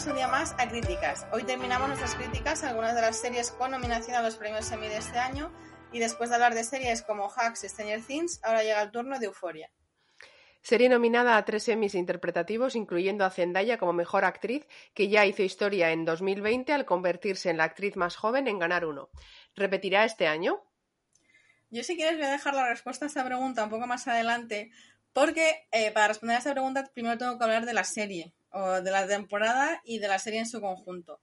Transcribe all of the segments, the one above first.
bienvenidos un día más a Críticas. Hoy terminamos nuestras críticas a algunas de las series con nominación a los premios Emmy de este año y después de hablar de series como Hacks y Stranger Things, ahora llega el turno de Euforia. Serie nominada a tres Emmys interpretativos, incluyendo a Zendaya como mejor actriz, que ya hizo historia en 2020 al convertirse en la actriz más joven en ganar uno. ¿Repetirá este año? Yo si quieres voy a dejar la respuesta a esta pregunta un poco más adelante, porque eh, para responder a esta pregunta primero tengo que hablar de la serie, o de la temporada y de la serie en su conjunto.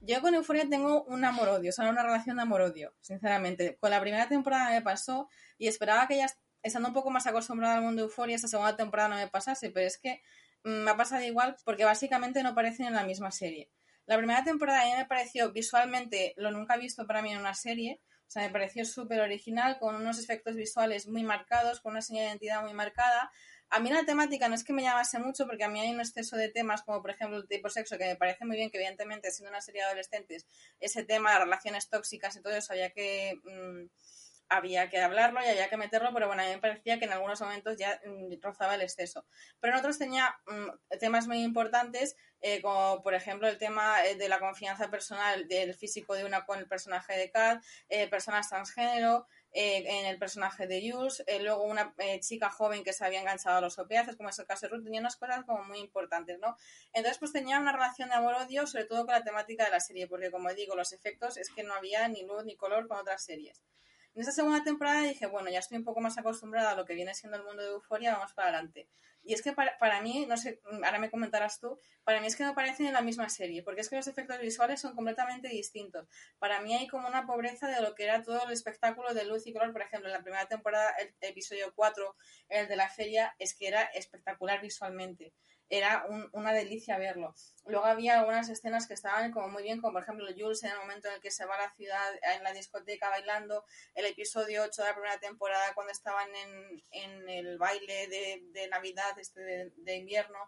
Yo con Euforia tengo un amor-odio, o sea, una relación de amor-odio, sinceramente. Con la primera temporada me pasó y esperaba que ya estando un poco más acostumbrada al mundo de Euforia, esta segunda temporada no me pasase, pero es que mm, me ha pasado igual porque básicamente no parecen en la misma serie. La primera temporada a mí me pareció visualmente lo nunca visto para mí en una serie, o sea, me pareció súper original, con unos efectos visuales muy marcados, con una señal de identidad muy marcada, a mí la temática no es que me llamase mucho porque a mí hay un exceso de temas como por ejemplo el tipo sexo que me parece muy bien que evidentemente siendo una serie de adolescentes ese tema de relaciones tóxicas y todo eso había que mm, había que hablarlo y había que meterlo, pero bueno, a mí me parecía que en algunos momentos ya mm, rozaba el exceso. Pero en otros tenía mm, temas muy importantes, eh, como por ejemplo el tema eh, de la confianza personal del físico de una con el personaje de Kat, eh, personas transgénero, eh, en el personaje de Jules, eh, luego una eh, chica joven que se había enganchado a los opiáceos, como es el caso de Ruth, tenía unas cosas como muy importantes, ¿no? Entonces, pues tenía una relación de amor-odio, sobre todo con la temática de la serie, porque como digo, los efectos es que no había ni luz ni color con otras series. En esta segunda temporada dije, bueno, ya estoy un poco más acostumbrada a lo que viene siendo el mundo de Euforia, vamos para adelante. Y es que para, para, mí, no sé, ahora me comentarás tú, para mí es que no parecen en la misma serie, porque es que los efectos visuales son completamente distintos. Para mí hay como una pobreza de lo que era todo el espectáculo de luz y color. Por ejemplo, en la primera temporada, el episodio 4, el de la feria, es que era espectacular visualmente era una delicia verlo. Luego había algunas escenas que estaban como muy bien, como por ejemplo Jules en el momento en el que se va a la ciudad en la discoteca bailando, el episodio 8 de la primera temporada cuando estaban en, en el baile de, de Navidad, este de, de invierno.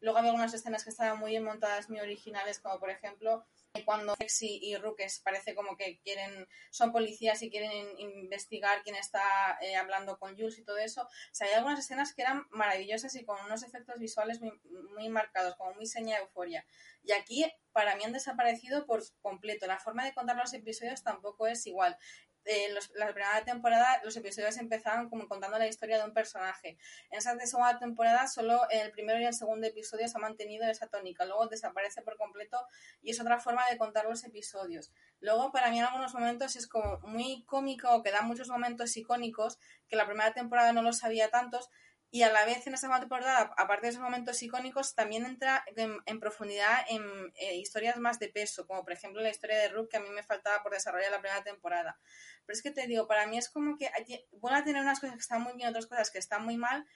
Luego había algunas escenas que estaban muy bien montadas, muy originales, como por ejemplo cuando Lexi y Rooks parece como que quieren, son policías y quieren investigar quién está eh, hablando con Jules y todo eso. O sea, hay algunas escenas que eran maravillosas y con unos efectos visuales muy, muy marcados, como muy seña de euforia. Y aquí, para mí, han desaparecido por completo. La forma de contar los episodios tampoco es igual eh, la primera temporada los episodios empezaban como contando la historia de un personaje. En esa segunda temporada solo el primero y el segundo episodio se ha mantenido esa tónica, luego desaparece por completo y es otra forma de contar los episodios. Luego para mí en algunos momentos es como muy cómico, que da muchos momentos icónicos, que la primera temporada no los había tantos, y a la vez en esta segunda temporada, aparte de esos momentos icónicos, también entra en, profundidad en eh, historias más de peso, como por ejemplo la historia de Rook que a mí me faltaba por desarrollar la primera temporada. Pero es que te digo, para mí es como que bueno a tener unas cosas que están muy bien, otras cosas que están muy mal,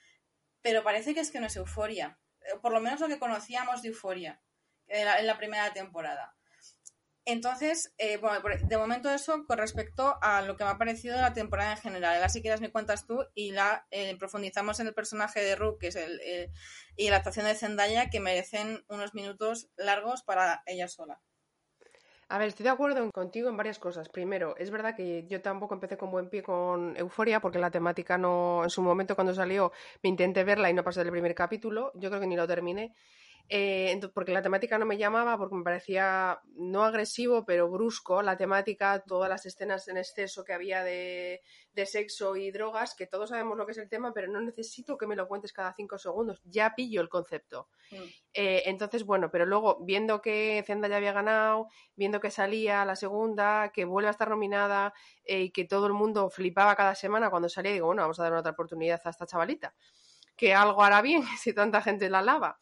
pero parece que es que no es euforia. Eh, por lo menos lo que conocíamos de euforia en la primera temporada. Entonces, eh, bueno, de momento eso con respecto a lo que me ha parecido la temporada en general. Ahora si quieres me cuentas tú y la eh, profundizamos en el personaje de Rook, que es el, y la actuación de Zendaya, que merecen unos minutos largos para ella sola. A ver, estoy de acuerdo contigo en varias cosas. Primero, es verdad que yo tampoco empecé con buen pie con Euforia, porque la temática no, en su momento cuando salió, me intenté verla y no pasé del primer capítulo. Yo creo que ni lo terminé. Eh, porque la temática no me llamaba, porque me parecía no agresivo, pero brusco la temática, todas las escenas en exceso que había de, sexo y drogas, que todos sabemos lo que es el tema, pero no necesito que me lo cuentes cada cinco segundos, ya pillo el concepto. Mm. Eh, entonces, bueno, pero luego viendo que Zenda ya había ganado, viendo que salía la segunda, que vuelve a estar nominada eh, y que todo el mundo flipaba cada semana cuando salía, digo, bueno, vamos a dar otra oportunidad a esta chavalita, que algo hará bien si tanta gente la lava.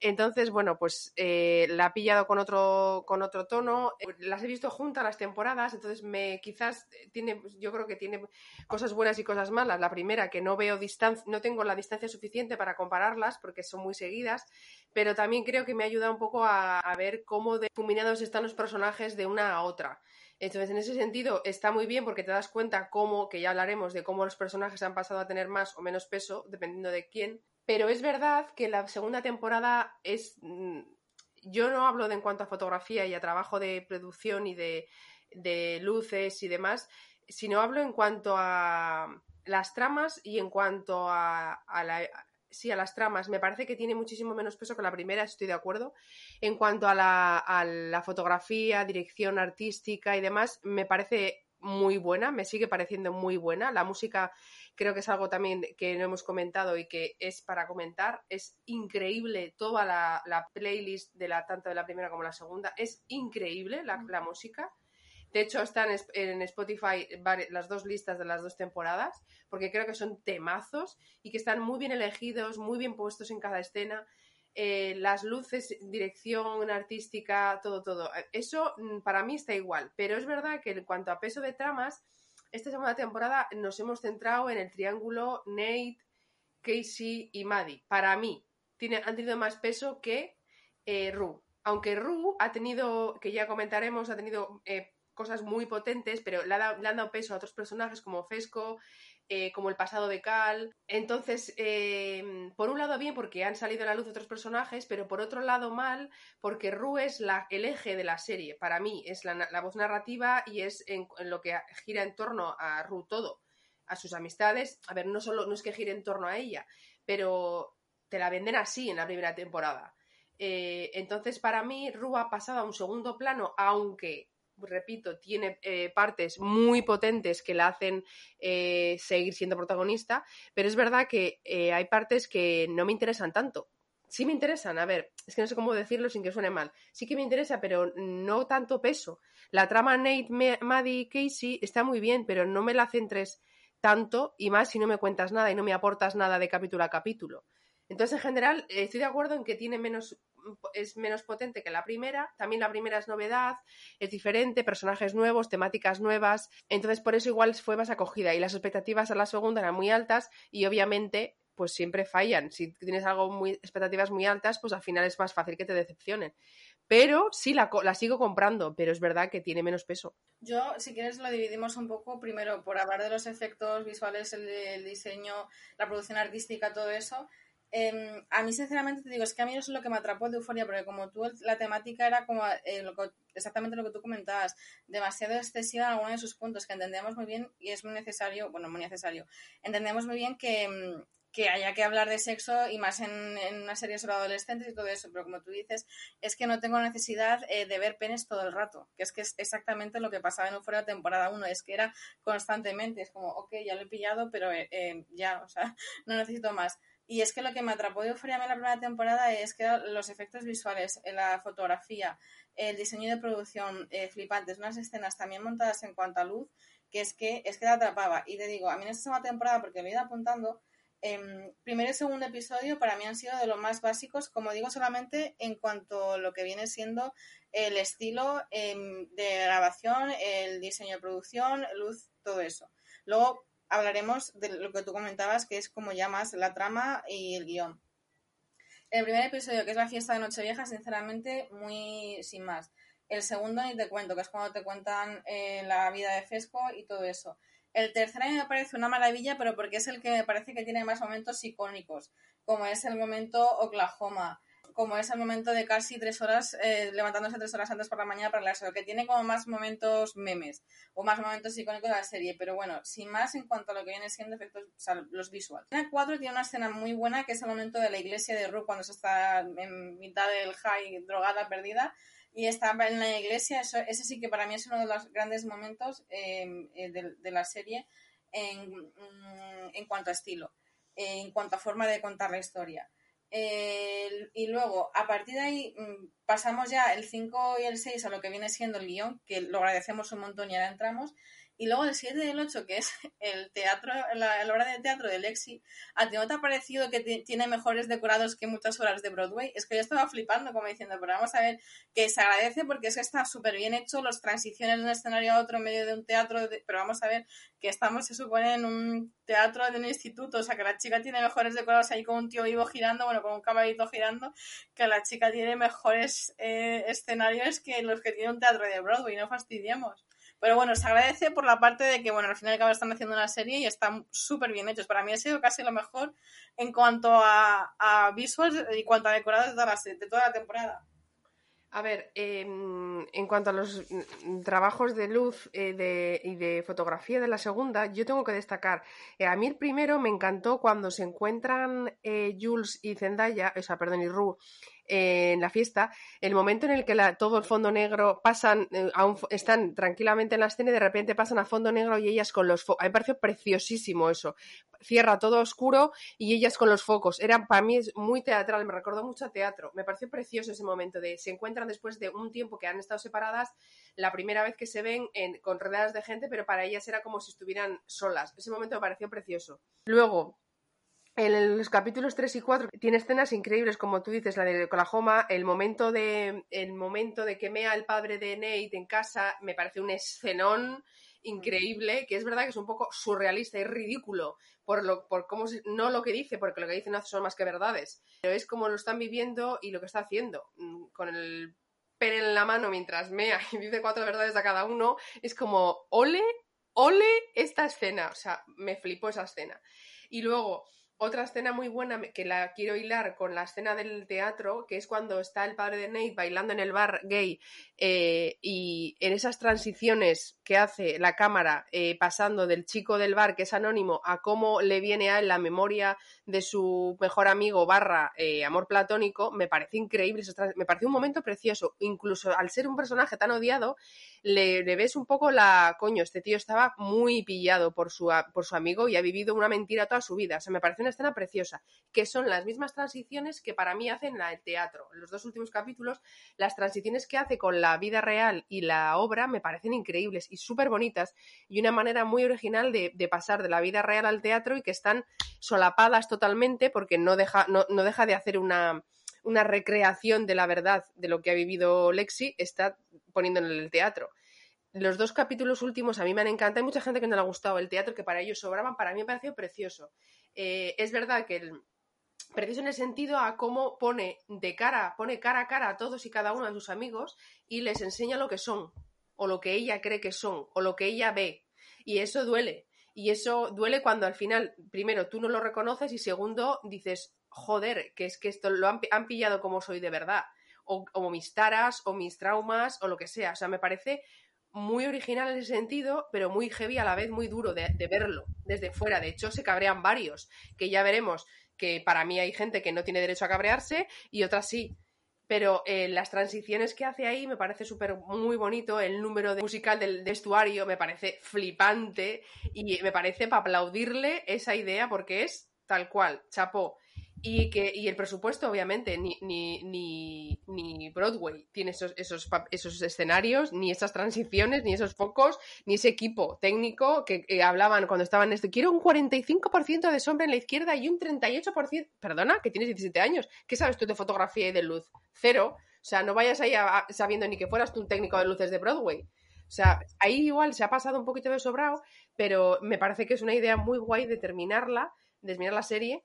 Entonces, bueno, pues eh, la he pillado con otro, con otro tono. Eh, las he visto juntas las temporadas, entonces me quizás tiene, yo creo que tiene cosas buenas y cosas malas. La primera, que no veo distancia, no tengo la distancia suficiente para compararlas porque son muy seguidas, pero también creo que me ayuda un poco a, ver cómo difuminados están los personajes de una a otra. Entonces, en ese sentido, está muy bien porque te das cuenta cómo, que ya hablaremos de cómo los personajes han pasado a tener más o menos peso, dependiendo de quién, pero es verdad que la segunda temporada es. Mm, yo no hablo en cuanto a fotografía y a trabajo de producción y de, luces y demás, sino hablo en cuanto a las tramas y en cuanto a, sí, a las tramas, me parece que tiene muchísimo menos peso que la primera, estoy de acuerdo. En cuanto a la, a la fotografía, dirección artística y demás, me parece muy buena, me sigue pareciendo muy buena. La música creo que es algo también que no hemos comentado y que es para comentar. Es increíble toda la, la playlist de la tanto de la primera como la segunda. Es increíble la, la música. De hecho, están en Spotify las dos listas de las dos temporadas, porque creo que son temazos y que están muy bien elegidos, muy bien puestos en cada escena. Eh, las luces, dirección artística, todo, todo. Eso mm, para mí está igual, pero es verdad que en cuanto a peso de tramas, esta segunda temporada nos hemos centrado en el triángulo Nate, Casey y Maddie. Para mí, tiene, han tenido más peso que eh, Rue. Aunque Rue ha tenido, que ya comentaremos, ha tenido eh, cosas muy potentes, pero le, han dado peso a otros personajes como Fesco, eh, como el pasado de Cal. Entonces, eh, por un lado bien porque han salido a la luz otros personajes, pero por otro lado mal porque Rue es la, el eje de la serie. Para mí es la, voz narrativa y es en, lo que gira en torno a Rue todo, a sus amistades. A ver, no solo no es que gire en torno a ella, pero te la venden así en la primera temporada. Eh, entonces, para mí, Rue ha pasado a un segundo plano, aunque repito, tiene eh, partes muy potentes que la hacen eh, seguir siendo protagonista, pero es verdad que eh, hay partes que no me interesan tanto. Sí me interesan, a ver, es que no sé cómo decirlo sin que suene mal. Sí que me interesa, pero no tanto peso. La trama Nate, Maddie, Casey está muy bien, pero no me la centres tanto y más si no me cuentas nada y no me aportas nada de capítulo a capítulo. Entonces, en general, estoy de acuerdo en que tiene menos es menos potente que la primera. También la primera es novedad, es diferente, personajes nuevos, temáticas nuevas. Entonces, por eso igual fue más acogida. Y las expectativas a la segunda eran muy altas y obviamente pues siempre fallan. Si tienes algo muy, expectativas muy altas, pues al final es más fácil que te decepcionen. Pero sí, la, la, sigo comprando, pero es verdad que tiene menos peso. Yo, si quieres, lo dividimos un poco, primero por hablar de los efectos visuales, el diseño, la producción artística, todo eso. Em, a mí, sinceramente, te digo, es que a mí eso es lo que me atrapó de Euforia, porque como tú, la temática era como eh, exactamente lo que tú comentabas, demasiado excesiva en algunos de sus puntos, que entendemos muy bien y es muy necesario, bueno, muy necesario, entendemos muy bien que, mm, que haya que hablar de sexo y más en, una serie sobre adolescentes y todo eso, pero como tú dices, es que no tengo necesidad eh, de ver penes todo el rato, que es que es exactamente lo que pasaba en Euphoria temporada 1, es que era constantemente, es como, ok, ya lo he pillado, pero eh, ya, o sea, no necesito más. Y es que lo que me atrapó de Euphoria en la primera temporada es que los efectos visuales, la fotografía, el diseño de producción eh, flipantes, unas escenas también montadas en cuanto a luz, que es que es que te atrapaba. Y te digo, a mí en esta segunda temporada, porque lo he ido apuntando, eh, primer y segundo episodio para mí han sido de los más básicos, como digo, solamente en cuanto a lo que viene siendo el estilo em, de grabación, el diseño de producción, luz, todo eso. Luego, hablaremos de lo que tú comentabas, que es como ya más la trama y el guion. El primer episodio, que es la fiesta de Nochevieja, sinceramente, muy sin más. El segundo ni te cuento, que es cuando te cuentan eh, la vida de Fesco y todo eso. El tercer año me parece una maravilla, pero porque es el que me parece que tiene más momentos icónicos, como es el momento Oklahoma, como es el momento de casi tres horas, eh, levantándose tres horas antes por la mañana para leerse, que tiene como más momentos memes o más momentos icónicos de la serie, pero bueno, sin más en cuanto a lo que viene siendo efectos, o sea, los visuales. La 4 tiene una escena muy buena que es el momento de la iglesia de Ru cuando se está en mitad del high, drogada, perdida, y está en la iglesia, eso, ese sí que para mí es uno de los grandes momentos em, eh, de, la serie en, mm, en cuanto a estilo, en cuanto a forma de contar la historia y luego, a partir de ahí, mm, pasamos ya el 5 y el 6 a lo que viene siendo el guion, que lo agradecemos un montón y ahora entramos. Y luego el 7 y el 8, que es el teatro, la, obra de teatro de Lexi, ¿a ti no te ha parecido que tiene mejores decorados que muchas horas de Broadway? Es que yo estaba flipando como diciendo, pero vamos a ver, que se agradece porque es que está súper bien hecho, las transiciones de un escenario a otro en medio de un teatro, pero vamos a ver que estamos, se supone, en un teatro de un instituto, o sea, que la chica tiene mejores decorados ahí con un tío vivo girando, bueno, con un caballito girando, que la chica tiene mejores eh, escenarios que los que tiene un teatro de Broadway, no fastidiemos. Pero bueno, se agradece por la parte de que, bueno, al final y están haciendo una serie y están súper bien hechos. Para mí ha sido casi lo mejor en cuanto a, a visuals y cuanto a decorados de toda, la, de toda la temporada. A ver, em, en cuanto a los trabajos de luz eh, y de fotografía de la segunda, yo tengo que destacar, eh, a mí el primero me encantó cuando se encuentran eh, Jules y Zendaya, o sea, perdón, y Rue, en la fiesta, el momento en el que todo el fondo negro pasan, están tranquilamente en la escena y de repente pasan a fondo negro y ellas con los focos. A mí me pareció preciosísimo eso. Cierra todo oscuro y ellas con los focos. Era para mí es muy teatral, me recordó mucho a teatro. Me pareció precioso ese momento de se encuentran después de un tiempo que han estado separadas, la primera vez que se ven en, con rodeadas de gente, pero para ellas era como si estuvieran solas. Ese momento me pareció precioso. Luego, en los capítulos 3 y 4 tiene escenas increíbles, como tú dices, la de Oklahoma, el momento de, el momento de que mea el padre de Nate en casa, me parece un escenón increíble, que es verdad que es un poco surrealista y ridículo por, lo, por cómo no lo que dice, porque lo que dice no son más que verdades, pero es como lo están viviendo y lo que está haciendo, mm, con el pene en la mano mientras mea y dice cuatro verdades a cada uno, es como, ole, ole esta escena, o sea, me flipó esa escena. Y luego, otra escena muy buena que la quiero hilar con la escena del teatro, que es cuando está el padre de Nate bailando en el bar gay eh, y en esas transiciones que hace la cámara eh, pasando del chico del bar que es anónimo a cómo le viene a él la memoria de su mejor amigo barra eh, amor platónico, me parece increíble, me parece un momento precioso, incluso al ser un personaje tan odiado, le, ves un poco la, coño, este tío estaba muy pillado por su, por su amigo y ha vivido una mentira toda su vida, o sea, me parece una escena preciosa, que son las mismas transiciones que para mí hacen la, el teatro, en los dos últimos capítulos, las transiciones que hace con la vida real y la obra me parecen increíbles y súper bonitas y una manera muy original de, pasar de la vida real al teatro y que están solapadas totalmente porque no deja, no, deja de hacer una, una recreación de la verdad de lo que ha vivido Lexi, está poniendo en el teatro. Los dos capítulos últimos a mí me han encantado. Hay mucha gente que no le ha gustado el teatro, que para ellos sobraban. Para mí me ha parecido precioso. Eh, es verdad que el, precioso en el sentido a cómo pone de cara, pone cara a cara a todos y cada uno de sus amigos y les enseña lo que son, o lo que ella cree que son, o lo que ella ve. Y eso duele. Y eso duele cuando al final, primero, tú no lo reconoces y segundo, dices, joder, que es que esto lo han, pillado como soy de verdad. O como mis taras, o mis traumas, o lo que sea. O sea, me parece muy original en ese sentido, pero muy heavy a la vez, muy duro de, verlo desde fuera. De hecho, se cabrean varios, que ya veremos que para mí hay gente que no tiene derecho a cabrearse y otras sí. Pero eh, las transiciones que hace ahí me parece súper muy bonito, el número musical del vestuario me parece flipante y me parece para aplaudirle esa idea porque es tal cual, chapó. Y, que, y el presupuesto, obviamente, ni, ni, ni, Broadway tiene esos, esos, esos, escenarios, ni esas transiciones, ni esos focos, ni ese equipo técnico que, hablaban cuando estaban en esto. Quiero un 45% de sombra en la izquierda y un 38%. Perdona, que tienes 17 años. ¿Qué sabes tú de fotografía y de luz? Cero. O sea, no vayas ahí sabiendo ni que fueras tú un técnico de luces de Broadway. O sea, ahí igual se ha pasado un poquito de sobrado, pero me parece que es una idea muy guay de terminarla desmirar la serie.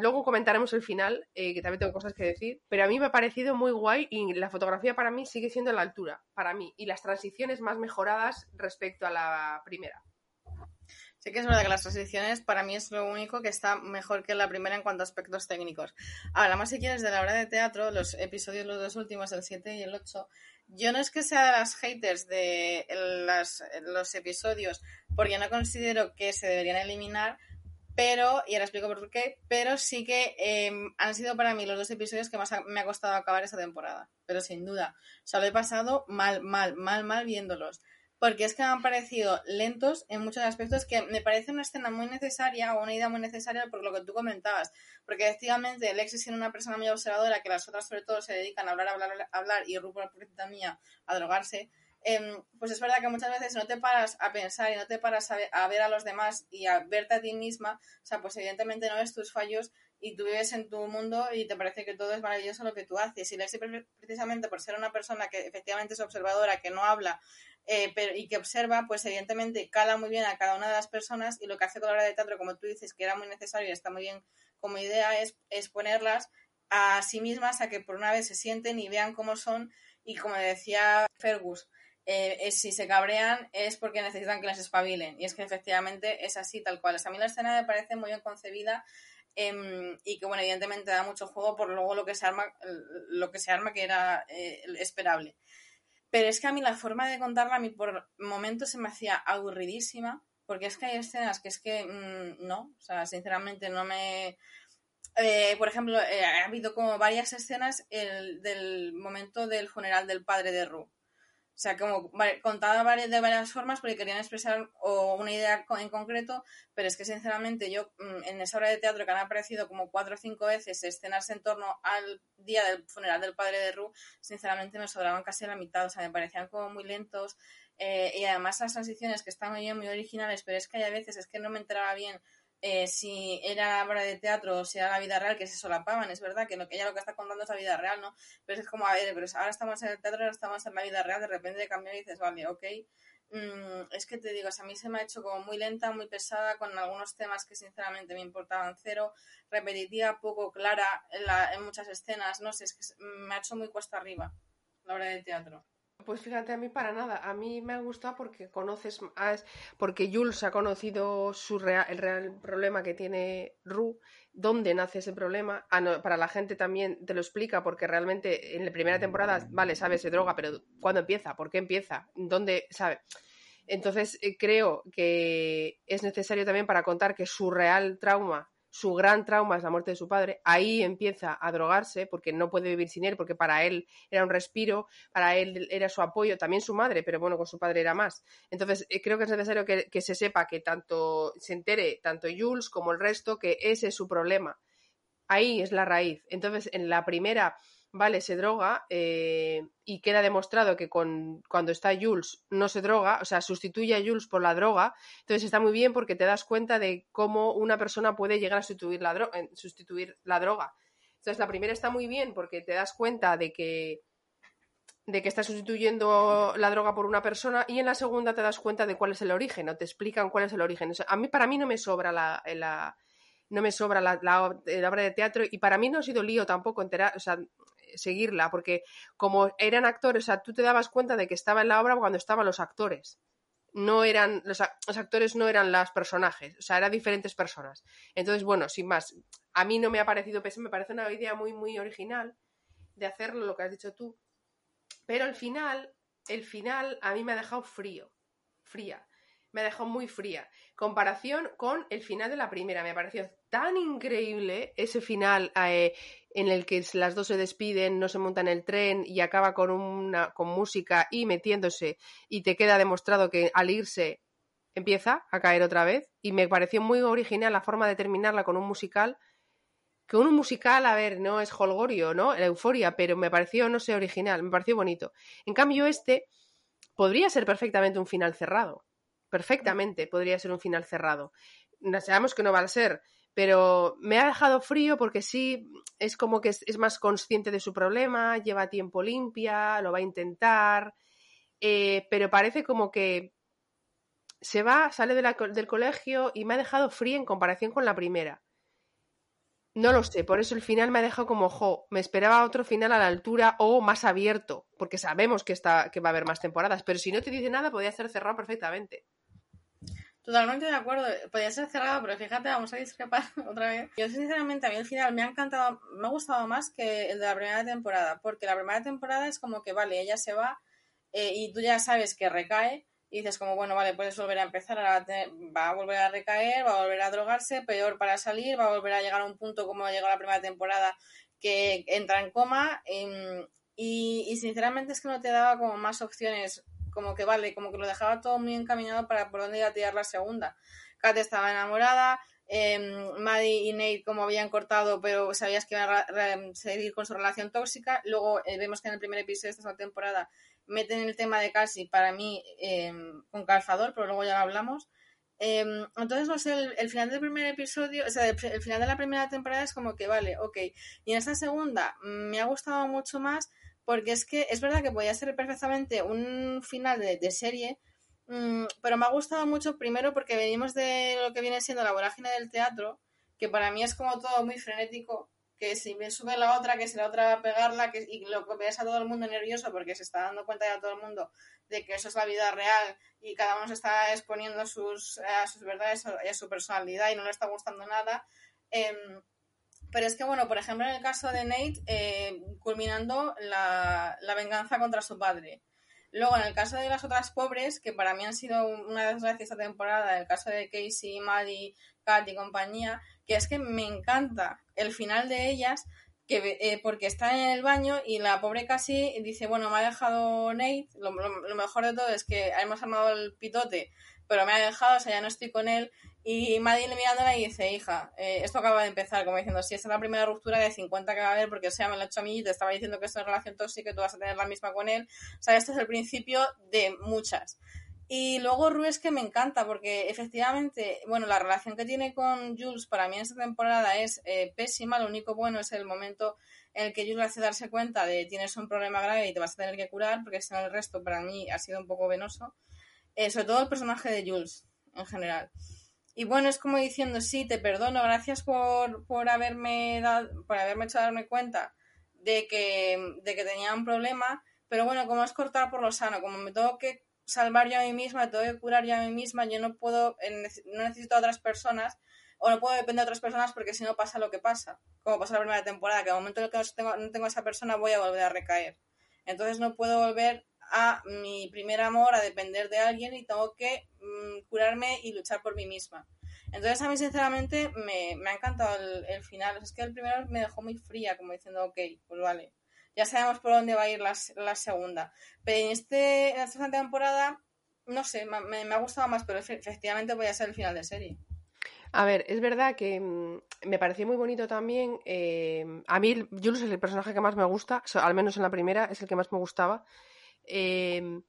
Luego comentaremos el final, eh, que también tengo cosas que decir, pero a mí me ha parecido muy guay y la fotografía para mí sigue siendo la altura, para mí, y las transiciones más mejoradas respecto a la primera. Sí que es verdad que las transiciones para mí es lo único que está mejor que la primera en cuanto a aspectos técnicos. Ahora, más si quieres de la hora de teatro, los episodios, los dos últimos, el 7 y el 8, yo no es que sea de las haters de los episodios, porque no considero que se deberían eliminar, pero, y ahora explico por qué, pero sí que em, han sido para mí los dos episodios que más me ha costado acabar esta temporada, pero sin duda. O sea, lo he pasado mal, mal, mal, mal viéndolos. Porque es que me han parecido lentos en muchos aspectos que me parece una escena muy necesaria o una idea muy necesaria por lo que tú comentabas. Porque efectivamente Lexi es una persona muy observadora, que las otras sobre todo se dedican a hablar, hablar, hablar y Rupert, por mía, a drogarse Em, pues es verdad que muchas veces no te paras a pensar y no te paras a ver, a los demás y a verte a ti misma, o sea, pues evidentemente no ves tus fallos y tú vives en tu mundo y te parece que todo es maravilloso lo que tú haces. Y Lexi, precisamente por ser una persona que efectivamente es observadora, que no habla eh, pero, y que observa, pues evidentemente cala muy bien a cada una de las personas y lo que hace con la hora de teatro, como tú dices, que era muy necesario y está muy bien como idea, es, es ponerlas a sí mismas a que por una vez se sienten y vean cómo son y como decía Fergus, eh, si se cabrean es porque necesitan que las espabilen. Y es que efectivamente es así, tal cual. a mí la escena me parece muy bien concebida. Em, y que, bueno, evidentemente da mucho juego por luego lo que se arma, lo que se arma que era eh, esperable. Pero es que a mí la forma de contarla a mí por momentos se me hacía aburridísima, porque es que hay escenas que es que mm, no, o sea, sinceramente no me... Eh, por ejemplo, eh, ha habido como varias escenas el, del momento del funeral del padre de Ru o sea, como contada de varias formas porque querían expresar o una idea en concreto, pero es que sinceramente yo mm, en esa obra de teatro que han aparecido como cuatro o cinco veces escenas en torno al día del funeral del padre de Ru, sinceramente me sobraban casi la mitad, o sea, me parecían como muy lentos eh, y además las transiciones que están muy muy originales, pero es que hay veces es que no me enteraba bien eh, si era obra de teatro o si era la vida real, que se solapaban, es verdad que ella lo que está contando es la vida real, ¿no? Pero es como, a ver, pero ahora estamos en el teatro, ahora estamos en la vida real, de repente cambia y dices, vale, ok. Mm, es que te digo, a mí se me ha hecho como muy lenta, muy pesada, con algunos temas que sinceramente me importaban cero, repetitiva, poco clara en, en muchas escenas, no sé, es que me ha hecho muy cuesta arriba la obra de teatro. Pues fíjate, a mí para nada. A mí me ha gustado porque conoces más, porque Jules ha conocido su real, el real problema que tiene Ru, dónde nace ese problema. Ah, para la gente también te lo explica porque realmente en la primera temporada, vale, sabe, se droga, pero ¿cuándo empieza? ¿Por qué empieza? ¿Dónde sabe? Entonces eh, creo que es necesario también para contar que su real trauma su gran trauma es la muerte de su padre, ahí empieza a drogarse porque no puede vivir sin él, porque para él era un respiro, para él era su apoyo, también su madre, pero bueno, con su padre era más. Entonces, eh, creo que es necesario que, que se sepa que tanto se entere, tanto Jules como el resto, que ese es su problema. Ahí es la raíz. Entonces, en la primera vale, se droga eh, y queda demostrado que con, cuando está Jules no se droga, o sea, sustituye a Jules por la droga, entonces está muy bien porque te das cuenta de cómo una persona puede llegar a sustituir la, sustituir la droga. Entonces, la primera está muy bien porque te das cuenta de que de que está sustituyendo la droga por una persona y en la segunda te das cuenta de cuál es el origen o te explican cuál es el origen. a mí para mí no me sobra la, la no me sobra la, la, obra de teatro y para mí no ha sido lío tampoco enterar, o sea, seguirla, porque como eran actores, o sea, tú te dabas cuenta de que estaba en la obra cuando estaban los actores. No eran, los, actores no eran los personajes, o sea, eran diferentes personas. Entonces, bueno, sin más, a mí no me ha parecido me parece una idea muy, muy original de hacerlo, lo que has dicho tú. Pero el final, el final a mí me ha dejado frío, fría me dejado muy fría. Comparación con el final de la primera. Me ha parecido tan increíble ese final eh, en el que las dos se despiden, no se montan el tren y acaba con una con música y metiéndose y te queda demostrado que al irse empieza a caer otra vez y me pareció muy original la forma de terminarla con un musical que un musical, a ver, no es holgorio, ¿no? La euforia, pero me pareció, no sé, original, me pareció bonito. En cambio, este podría ser perfectamente un final cerrado perfectamente podría ser un final cerrado. Sabemos que no va a ser, pero me ha dejado frío porque sí, es como que es, más consciente de su problema, lleva tiempo limpia, lo va a intentar, eh, pero parece como que se va, sale del colegio y me ha dejado frío en comparación con la primera. No lo sé, por eso el final me ha dejado como, jo, me esperaba otro final a la altura o más abierto, porque sabemos que, está, que va a haber más temporadas, pero si no te dice nada, podría ser cerrado perfectamente. Totalmente de acuerdo. Podría ser cerrado, pero fíjate, vamos a discrepar otra vez. Yo sinceramente a mí el final me ha encantado, me ha gustado más que el de la primera temporada, porque la primera temporada es como que, vale, ella se va eh, y tú ya sabes que recae y dices como, bueno, vale, puedes volver a empezar, va a volver a recaer, va a volver a drogarse, peor para salir, va a volver a llegar a un punto como llegó la primera temporada que entra en coma em, y, y sinceramente es que no te daba como más opciones como que vale, como que lo dejaba todo muy encaminado para por dónde iba a tirar la segunda. Kate estaba enamorada, eh, Maddie y Nate como habían cortado, pero sabías que iban a seguir con su relación tóxica. Luego eh, vemos que en el primer episodio de esta temporada meten el tema de Cassie, para mí, em, con calzador, pero luego ya lo hablamos. Em, entonces, no sé, el, final del primer episodio, o sea, el, el, final de la primera temporada es como que vale, ok. Y en esta segunda mm, me ha gustado mucho más porque es que es verdad que podía ser perfectamente un final de, serie, mm, pero me ha gustado mucho primero porque venimos de lo que viene siendo la vorágine del teatro, que para mí es como todo muy frenético, que si me sube la otra, que si la otra va a pegarla, que, y lo que ves a todo el mundo nervioso porque se está dando cuenta ya todo el mundo de que eso es la vida real y cada uno se está exponiendo sus, a sus verdades y a su personalidad y no le está gustando nada, Em, pero es que, bueno, por ejemplo, en el caso de Nate, eh, culminando la, la, venganza contra su padre. Luego, en el caso de las otras pobres, que para mí han sido una desgracia esta temporada, el caso de Casey, Maddie, Kat y compañía, que es que me encanta el final de ellas, que eh, porque está en el baño y la pobre casi dice, bueno, me ha dejado Nate, lo, mejor de todo es que hemos armado el pitote, pero me ha dejado, o sea, ya no estoy con él, y Madeline mirándola y dice, hija, eh, esto acaba de empezar, como diciendo, si esta es la primera ruptura de 50 que va a haber, porque o sea, me lo ha hecho a mí y te estaba diciendo que es relación tóxica y tú vas a tener la misma con él, o sea, este es el principio de muchas. Y luego Ru es que me encanta porque efectivamente, bueno, la relación que tiene con Jules para mí en esta temporada es eh, pésima. Lo único bueno es el momento en el que Jules hace darse cuenta de tienes un problema grave y te vas a tener que curar, porque en el resto para mí ha sido un poco venoso. Eh, sobre todo el personaje de Jules en general. Y bueno, es como diciendo, sí, te perdono, gracias por, por haberme dado, por haberme hecho darme cuenta de que, de que tenía un problema, pero bueno, como es cortar por lo sano, como me tengo que salvar yo a mí misma, tengo que curar yo a mí misma, yo no puedo, no necesito a otras personas o no puedo depender de otras personas porque si no pasa lo que pasa, como pasó la primera temporada, que al momento en el que no tengo, no tengo a esa persona voy a volver a recaer. Entonces no puedo volver a mi primer amor, a depender de alguien y tengo que mm, curarme y luchar por mí misma. Entonces a mí sinceramente me, me ha encantado el, final. es que el primero me dejó muy fría, como diciendo, ok, pues vale, ya sabemos por dónde va a ir la, la segunda. Pero en, este, en esta temporada, no sé, me, me, ha gustado más, pero efectivamente voy a ser el final de serie. A ver, es verdad que mm, me pareció muy bonito también. Eh, a mí, Jules es el personaje que más me gusta, al menos en la primera, es el que más me gustaba. Eh,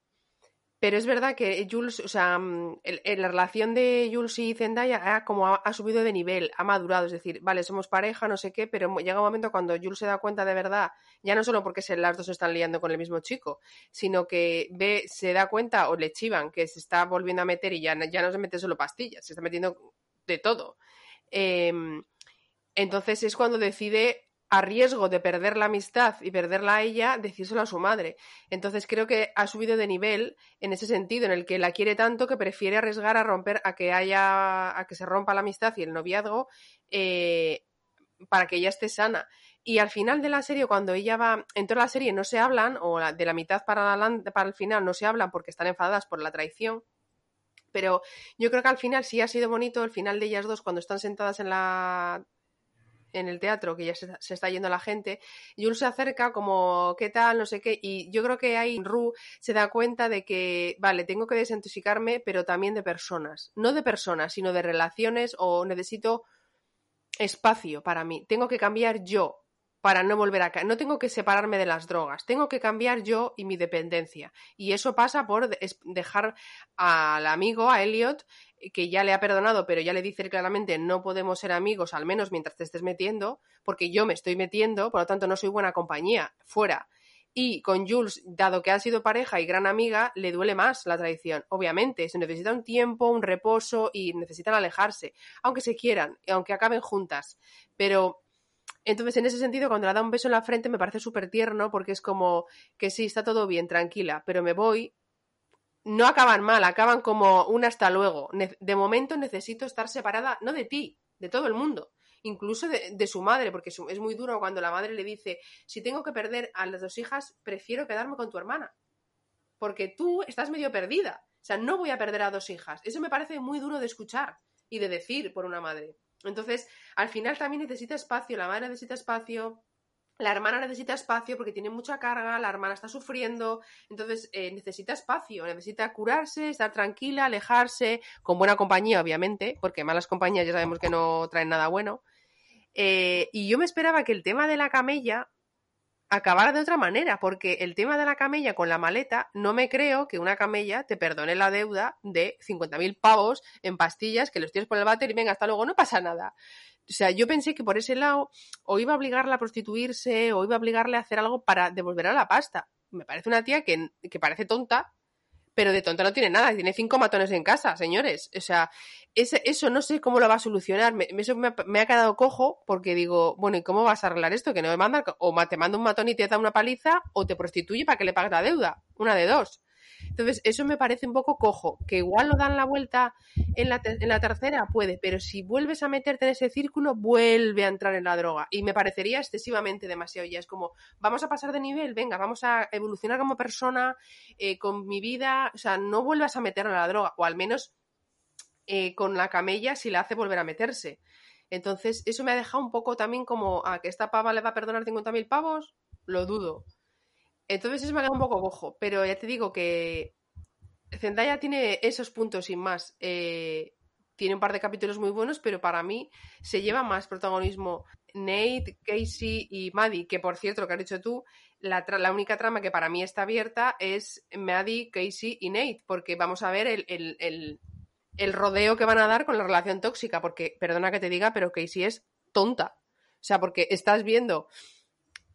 pero es verdad que Jules, o sea, mm, la relación de Jules y Zendaya ha, como ha, subido de nivel, ha madurado. Es decir, vale, somos pareja, no sé qué, pero llega un momento cuando Jules se da cuenta de verdad, ya no solo porque se, las dos están liando con el mismo chico, sino que ve, se da cuenta o le chivan que se está volviendo a meter y ya, ya no se mete solo pastillas, se está metiendo de todo. Em, entonces es cuando decide a riesgo de perder la amistad y perderla a ella, decírselo a su madre. Entonces creo que ha subido de nivel en ese sentido, en el que la quiere tanto que prefiere arriesgar a romper, a que haya, a que se rompa la amistad y el noviazgo eh, para que ella esté sana. Y al final de la serie, cuando ella va, en toda la serie no se hablan, o de la mitad para, para el final no se hablan porque están enfadadas por la traición, pero yo creo que al final sí ha sido bonito el final de ellas dos cuando están sentadas en la en el teatro, que ya se, está yendo la gente, Jules se acerca como, ¿qué tal? No sé qué, y yo creo que ahí Ru se da cuenta de que, vale, tengo que desintoxicarme, pero también de personas, no de personas, sino de relaciones o necesito espacio para mí, tengo que cambiar yo para no volver a caer, no tengo que separarme de las drogas, tengo que cambiar yo y mi dependencia. Y eso pasa por dejar al amigo, a Elliot, que ya le ha perdonado, pero ya le dice claramente no podemos ser amigos, al menos mientras te estés metiendo, porque yo me estoy metiendo, por lo tanto no soy buena compañía, fuera. Y con Jules, dado que ha sido pareja y gran amiga, le duele más la traición. Obviamente, se necesita un tiempo, un reposo y necesitan alejarse, aunque se quieran, aunque acaben juntas. Pero entonces, en ese sentido, cuando le da un beso en la frente me parece súper tierno porque es como que sí, está todo bien, tranquila, pero me voy no acaban mal, acaban como un hasta luego. De momento necesito estar separada, no de ti, de todo el mundo, incluso de, su madre, porque es muy duro cuando la madre le dice, si tengo que perder a las dos hijas, prefiero quedarme con tu hermana, porque tú estás medio perdida. O sea, no voy a perder a dos hijas. Eso me parece muy duro de escuchar y de decir por una madre. Entonces, al final también necesita espacio, la madre necesita espacio, la hermana necesita espacio porque tiene mucha carga, la hermana está sufriendo, entonces eh, necesita espacio, necesita curarse, estar tranquila, alejarse, con buena compañía, obviamente, porque malas compañías ya sabemos que no traen nada bueno. Eh, y yo me esperaba que el tema de la camella acabara de otra manera, porque el tema de la camella con la maleta, no me creo que una camella te perdone la deuda de 50.000 pavos en pastillas que los tienes por el váter y venga, hasta luego, no pasa nada. O sea, yo pensé que por ese lado o iba a obligarla a prostituirse o iba a obligarle a hacer algo para devolver a la pasta. Me parece una tía que, que parece tonta, pero de tonta no tiene nada, tiene cinco matones en casa, señores. O sea, ese, eso no sé cómo lo va a solucionar. Me, eso me, ha quedado cojo porque digo, bueno, ¿y cómo vas a arreglar esto? Que no me manda, o te manda un matón y te da una paliza, o te prostituye para que le pagues la deuda. Una de dos. Entonces, eso me parece un poco cojo, que igual lo dan la vuelta en la, tercera, puede, pero si vuelves a meterte en ese círculo, vuelve a entrar en la droga. Y me parecería excesivamente demasiado. Ya es como, vamos a pasar de nivel, venga, vamos a evolucionar como persona, eh, con mi vida, o sea, no vuelvas a meter en la droga, o al menos eh, con la camella si la hace volver a meterse. Entonces, eso me ha dejado un poco también como a que esta pava le va a perdonar 50.000 pavos, lo dudo. Entonces, eso me ha quedado un poco cojo, pero ya te digo que Zendaya tiene esos puntos sin más. Eh, tiene un par de capítulos muy buenos, pero para mí se lleva más protagonismo Nate, Casey y Maddie, que por cierto, lo que has dicho tú, la, única trama que para mí está abierta es Maddie, Casey y Nate, porque vamos a ver el, el rodeo que van a dar con la relación tóxica, porque, perdona que te diga, pero Casey es tonta. O sea, porque estás viendo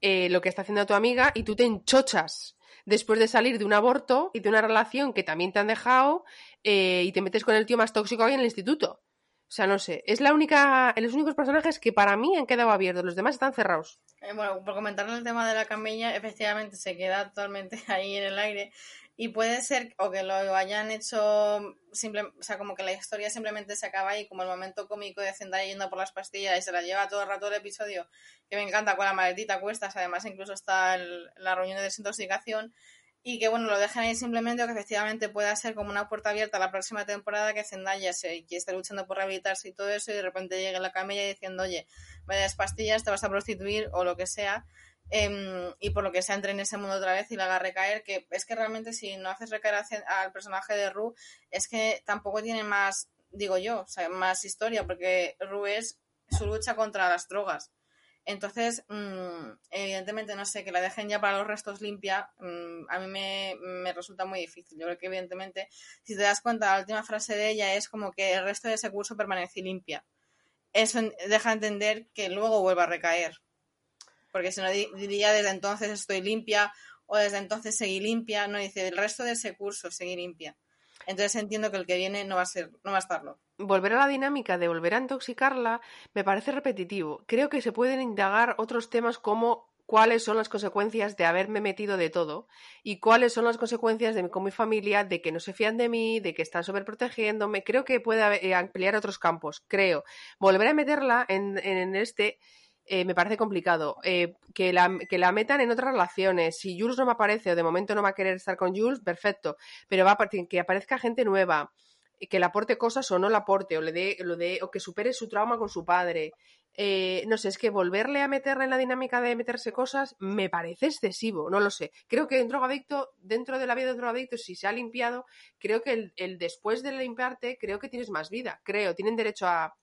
eh, lo que está haciendo tu amiga y tú te enchochas después de salir de un aborto y de una relación que también te han dejado eh, y te metes con el tío más tóxico ahí en el instituto. O sea, no sé, es la única, los únicos personajes que para mí han quedado abiertos, los demás están cerrados. Eh, bueno, por comentar el tema de la camella, efectivamente se queda totalmente ahí en el aire y puede ser o que lo hayan hecho simple, o sea, como que la historia simplemente se acaba ahí, como el momento cómico de Zendaya yendo por las pastillas y se la lleva todo el rato el episodio, que me encanta con la maletita cuestas, además incluso está la reunión de desintoxicación, y que bueno, lo dejan ahí simplemente que efectivamente pueda ser como una puerta abierta la próxima temporada que Zendaya se, que esté luchando por rehabilitarse y todo eso, y de repente llegue la camilla diciendo, oye, vaya las pastillas, te vas a prostituir o lo que sea, Em, y por lo que se entre en ese mundo otra vez y la haga recaer, que es que realmente si no haces recaer al personaje de Ru, es que tampoco tiene más, digo yo, o sea, más historia, porque Ru es su lucha contra las drogas. Entonces, mm, evidentemente, no sé, que la dejen ya para los restos limpia, mm, a mí me, me, resulta muy difícil. Yo creo que, evidentemente, si te das cuenta, la última frase de ella es como que el resto de ese curso permanece limpia. Eso deja entender que luego vuelva a recaer porque si no diría desde entonces estoy limpia o desde entonces seguí limpia, no dice el resto de ese curso seguí limpia. Entonces entiendo que el que viene no va a ser, no va a estarlo. Volver a la dinámica de volver a intoxicarla me parece repetitivo. Creo que se pueden indagar otros temas como cuáles son las consecuencias de haberme metido de todo y cuáles son las consecuencias de con mi familia, de que no se fían de mí, de que están sobreprotegiéndome. Creo que puede eh, ampliar otros campos, creo. Volver a meterla en, en este eh, me parece complicado. Eh, que, la, que la metan en otras relaciones. Si Jules no me aparece o de momento no va a querer estar con Jules, perfecto. Pero va a que aparezca gente nueva, que le aporte cosas o no le aporte, o le dé, lo de, o que supere su trauma con su padre. Eh, no sé, es que volverle a meterle en la dinámica de meterse cosas me parece excesivo, no lo sé. Creo que un drogadicto, dentro de la vida de un drogadicto, si se ha limpiado, creo que el, el después de limpiarte, creo que tienes más vida, creo, tienen derecho a,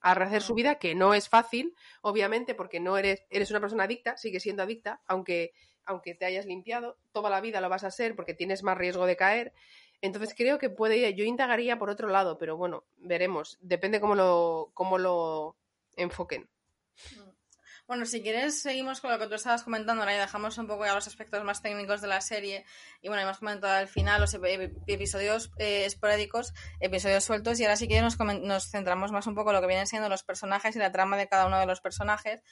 a rehacer su vida, que no es fácil, obviamente, porque no eres, eres una persona adicta, sigue siendo adicta, aunque, aunque te hayas limpiado, toda la vida lo vas a ser porque tienes más riesgo de caer. Entonces creo que puede yo indagaría por otro lado, pero bueno, veremos, depende cómo lo, cómo lo enfoquen. Mm. Bueno, si quieres, seguimos con lo que tú estabas comentando, ahora y dejamos un poco ya los aspectos más técnicos de la serie. Y bueno, hemos comentado al final los episodios eh, esporádicos, episodios sueltos, y ahora sí que nos, nos centramos más un poco en lo que vienen siendo los personajes y la trama de cada uno de los personajes.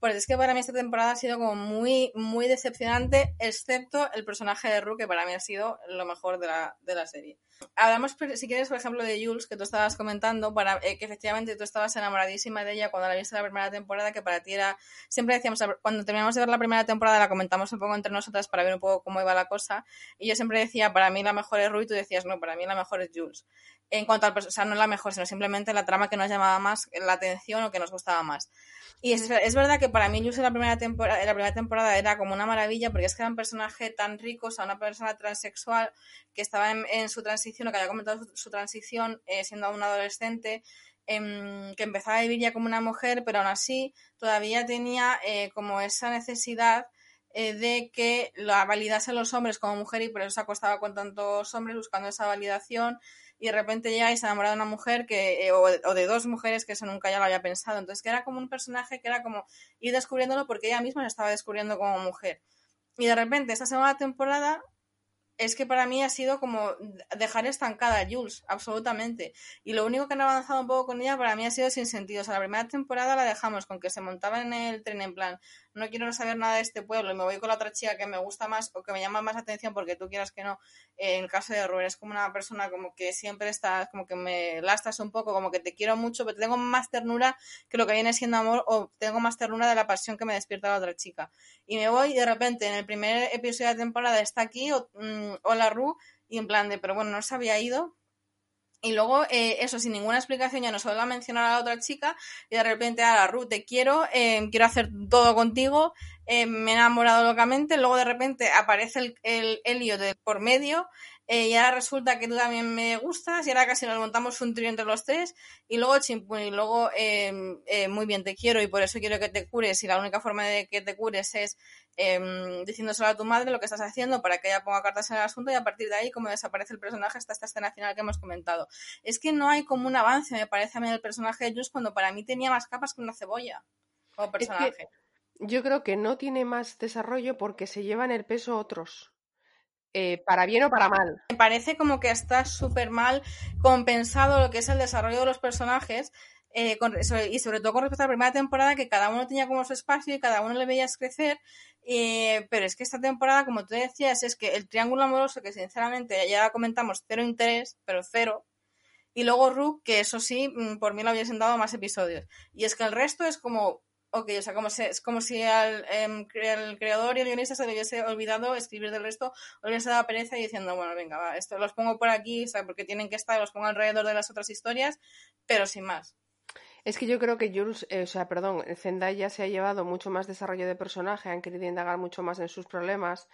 Pues es que para mí esta temporada ha sido como muy, muy decepcionante, excepto el personaje de Ru, que para mí ha sido lo mejor de la, de la serie. Hablamos, si quieres, por ejemplo, de Jules, que tú estabas comentando, para eh, que efectivamente tú estabas enamoradísima de ella cuando la viste la primera temporada, que para ti era. Siempre decíamos, cuando terminamos de ver la primera temporada, la comentamos un poco entre nosotras para ver un poco cómo iba la cosa. Y yo siempre decía, para mí la mejor es Rue, y tú decías, no, para mí la mejor es Jules. En cuanto al. O sea, no la mejor, sino simplemente la trama que nos llamaba más la atención o que nos gustaba más. Y es, es verdad que para mí en la primera temporada, la primera temporada era como una maravilla, porque es que era un personaje tan rico, o sea, una persona transexual que estaba en, su transición, o que había comentado su, transición eh, siendo aún adolescente, em, que empezaba a vivir ya como una mujer, pero aún así todavía tenía eh, como esa necesidad eh, de que la validasen los hombres como mujer y por eso se acostaba con tantos hombres buscando esa validación y de repente llega y se de una mujer que, o, o, de dos mujeres que eso nunca ya lo había pensado. Entonces que era como un personaje que era como ir descubriéndolo porque ella misma se estaba descubriendo como mujer. Y de repente esta segunda temporada es que para mí ha sido como dejar estancada a Jules, absolutamente. Y lo único que han avanzado un poco con ella para mí ha sido sin sentido. O sea, la primera temporada la dejamos con que se montaba en el tren en plan, no quiero saber nada de este pueblo y me voy con la otra chica que me gusta más o que me llama más atención porque tú quieras que no, en el caso de Rubén es como una persona como que siempre estás, como que me lastas un poco, como que te quiero mucho, pero tengo más ternura que lo que viene siendo amor o tengo más ternura de la pasión que me despierta la otra chica. Y me voy y de repente en el primer episodio de la temporada está aquí, o, mm, hola Ru, y en plan de, pero bueno, no se había ido, y luego, eh, eso, sin ninguna explicación, ya no solo a mencionar a la otra chica, y de repente, a la Ruth, te quiero, eh, quiero hacer todo contigo, eh, me he enamorado locamente, luego de repente aparece el, el de por medio, eh, y ahora resulta que tú también me gustas y ahora casi nos montamos un trío entre los tres y luego y luego em, eh, muy bien te quiero y por eso quiero que te cures y la única forma de que te cures es eh, diciéndoselo a tu madre lo que estás haciendo para que ella ponga cartas en el asunto y a partir de ahí como desaparece el personaje hasta esta escena final que hemos comentado. Es que no hay como un avance me parece a mí del personaje de Jules cuando para mí tenía más capas que una cebolla como personaje. yo creo que no tiene más desarrollo porque se llevan el peso otros. Eh, para bien o para mal. Me parece como que está súper mal compensado lo que es el desarrollo de los personajes. Eh, y sobre todo con respecto a la primera temporada, que cada uno tenía como su espacio y cada uno le veías crecer. Pero es que esta temporada, como tú decías, es que el triángulo amoroso, que sinceramente ya comentamos, cero interés, pero cero. Y luego Rook, que eso sí, mm, por mí lo hubiesen dado más episodios. Y es que el resto es como Ok, o sea, como es como si al, em, el creador y el guionista se le hubiese olvidado escribir del resto, o hubiese dado pereza y diciendo, bueno, venga, va, esto los pongo por aquí, ¿sabes? porque tienen que estar, los pongo alrededor de las otras historias, pero sin más. Es que yo creo que Jules, eh, o sea, perdón, Zendaya se ha llevado mucho más desarrollo de personaje, han querido indagar mucho más en sus problemas,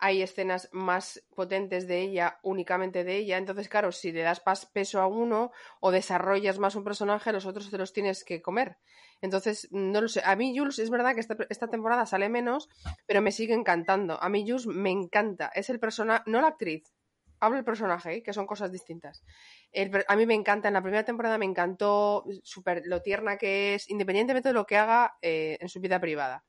hay escenas más potentes de ella, únicamente de ella. Entonces, claro, si le das peso a uno o desarrollas más un personaje, los otros te los tienes que comer. Entonces, no lo sé. A mí, Jules, es verdad que esta, temporada sale menos, pero me sigue encantando. A mí, Jules me encanta. Es el personaje, no la actriz, hablo del personaje, ¿eh? que son cosas distintas. a mí me encanta, en la primera temporada me encantó súper lo tierna que es, independientemente de lo que haga eh, en su vida privada.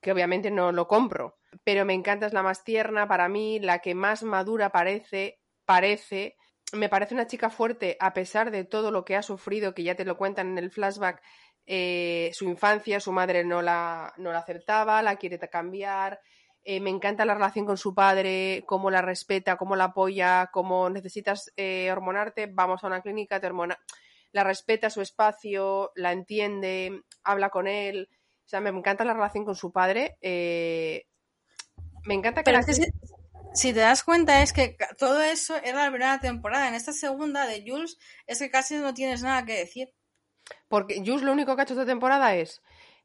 Que obviamente no lo compro, pero me encanta, es la más tierna para mí, la que más madura parece, parece. Me parece una chica fuerte a pesar de todo lo que ha sufrido, que ya te lo cuentan en el flashback eh, su infancia, su madre no la, no la aceptaba, la quiere cambiar. Eh, me encanta la relación con su padre, cómo la respeta, cómo la apoya, cómo necesitas eh, hormonarte, vamos a una clínica, te hormona. La respeta su espacio, la entiende, habla con él. O sea, me encanta la relación con su padre. Me encanta que, si, si, te das cuenta es que todo eso era la primera temporada. En esta segunda de Jules es que casi no tienes nada que decir. Porque Jules lo único que ha hecho esta temporada es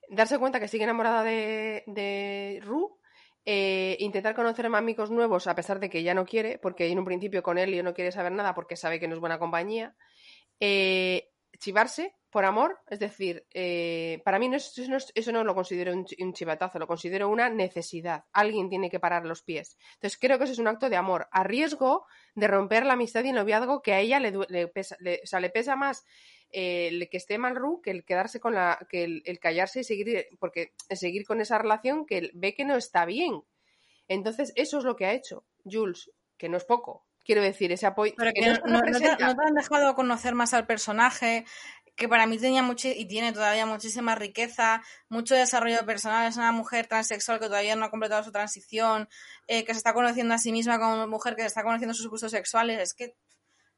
darse cuenta que sigue enamorada de, de Ru, eh, intentar conocer a amigos nuevos a pesar de que ya no quiere, porque en un principio con él no quiere saber nada porque sabe que no es buena compañía. Eh, chivarse por amor, es decir, eh, para mí no eso no lo considero un, chivatazo, lo considero una necesidad. Alguien tiene que parar los pies. Entonces creo que eso es un acto de amor, a riesgo de romper la amistad y el noviazgo que a ella le, pesa, o sea, le pesa más el que esté mal Ru que el quedarse con la, que el, callarse y seguir, porque seguir con esa relación que ve que no está bien. Entonces, eso es lo que ha hecho Jules, que no es poco. Quiero decir, ese apoyo. Pero que, no, te, han dejado conocer más al personaje, que para mí tenía mucho y tiene todavía muchísima riqueza, mucho desarrollo personal. Es una mujer transexual que todavía no ha completado su transición, eh, que se está conociendo a sí misma como mujer, que se está conociendo sus gustos sexuales. Es que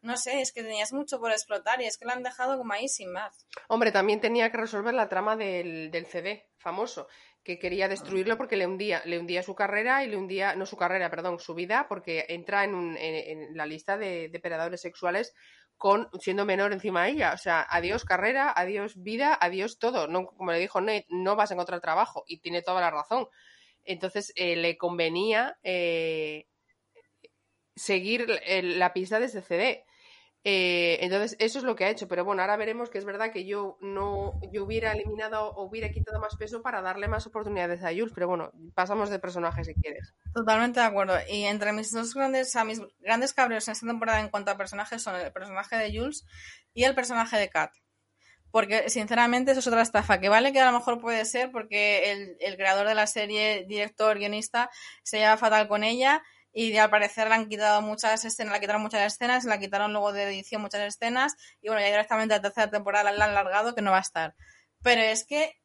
no sé, es que tenías mucho por explotar y es que la han dejado como ahí sin más. Hombre, también tenía que resolver la trama del, del CD famoso, que quería destruirlo porque le hundía, le hundía su carrera y le hundía, no su carrera, perdón, su vida, porque entra en, en, la lista de depredadores sexuales con siendo menor encima de ella. O sea, adiós carrera, adiós vida, adiós todo. No, como le dijo Nate, no vas a encontrar trabajo. Y tiene toda la razón. Entonces eh, le convenía eh, seguir la pista de ese CD. Eh, entonces, eso es lo que ha hecho. Pero bueno, ahora veremos que es verdad que yo no yo hubiera eliminado o hubiera quitado más peso para darle más oportunidades a Jules. Pero bueno, pasamos de personaje si quieres. Totalmente de acuerdo. Y entre mis dos grandes, a mis grandes cabreos en esta temporada en cuanto a personajes son el personaje de Jules y el personaje de Kat. Porque sinceramente eso es otra estafa, que vale que a lo mejor puede ser porque el, el creador de la serie, director, guionista, se lleva fatal con ella y al parecer le han quitado muchas escenas, le quitaron muchas escenas, la quitaron luego de edición muchas escenas y bueno, ya directamente la tercera temporada la han largado que no va a estar. Pero es que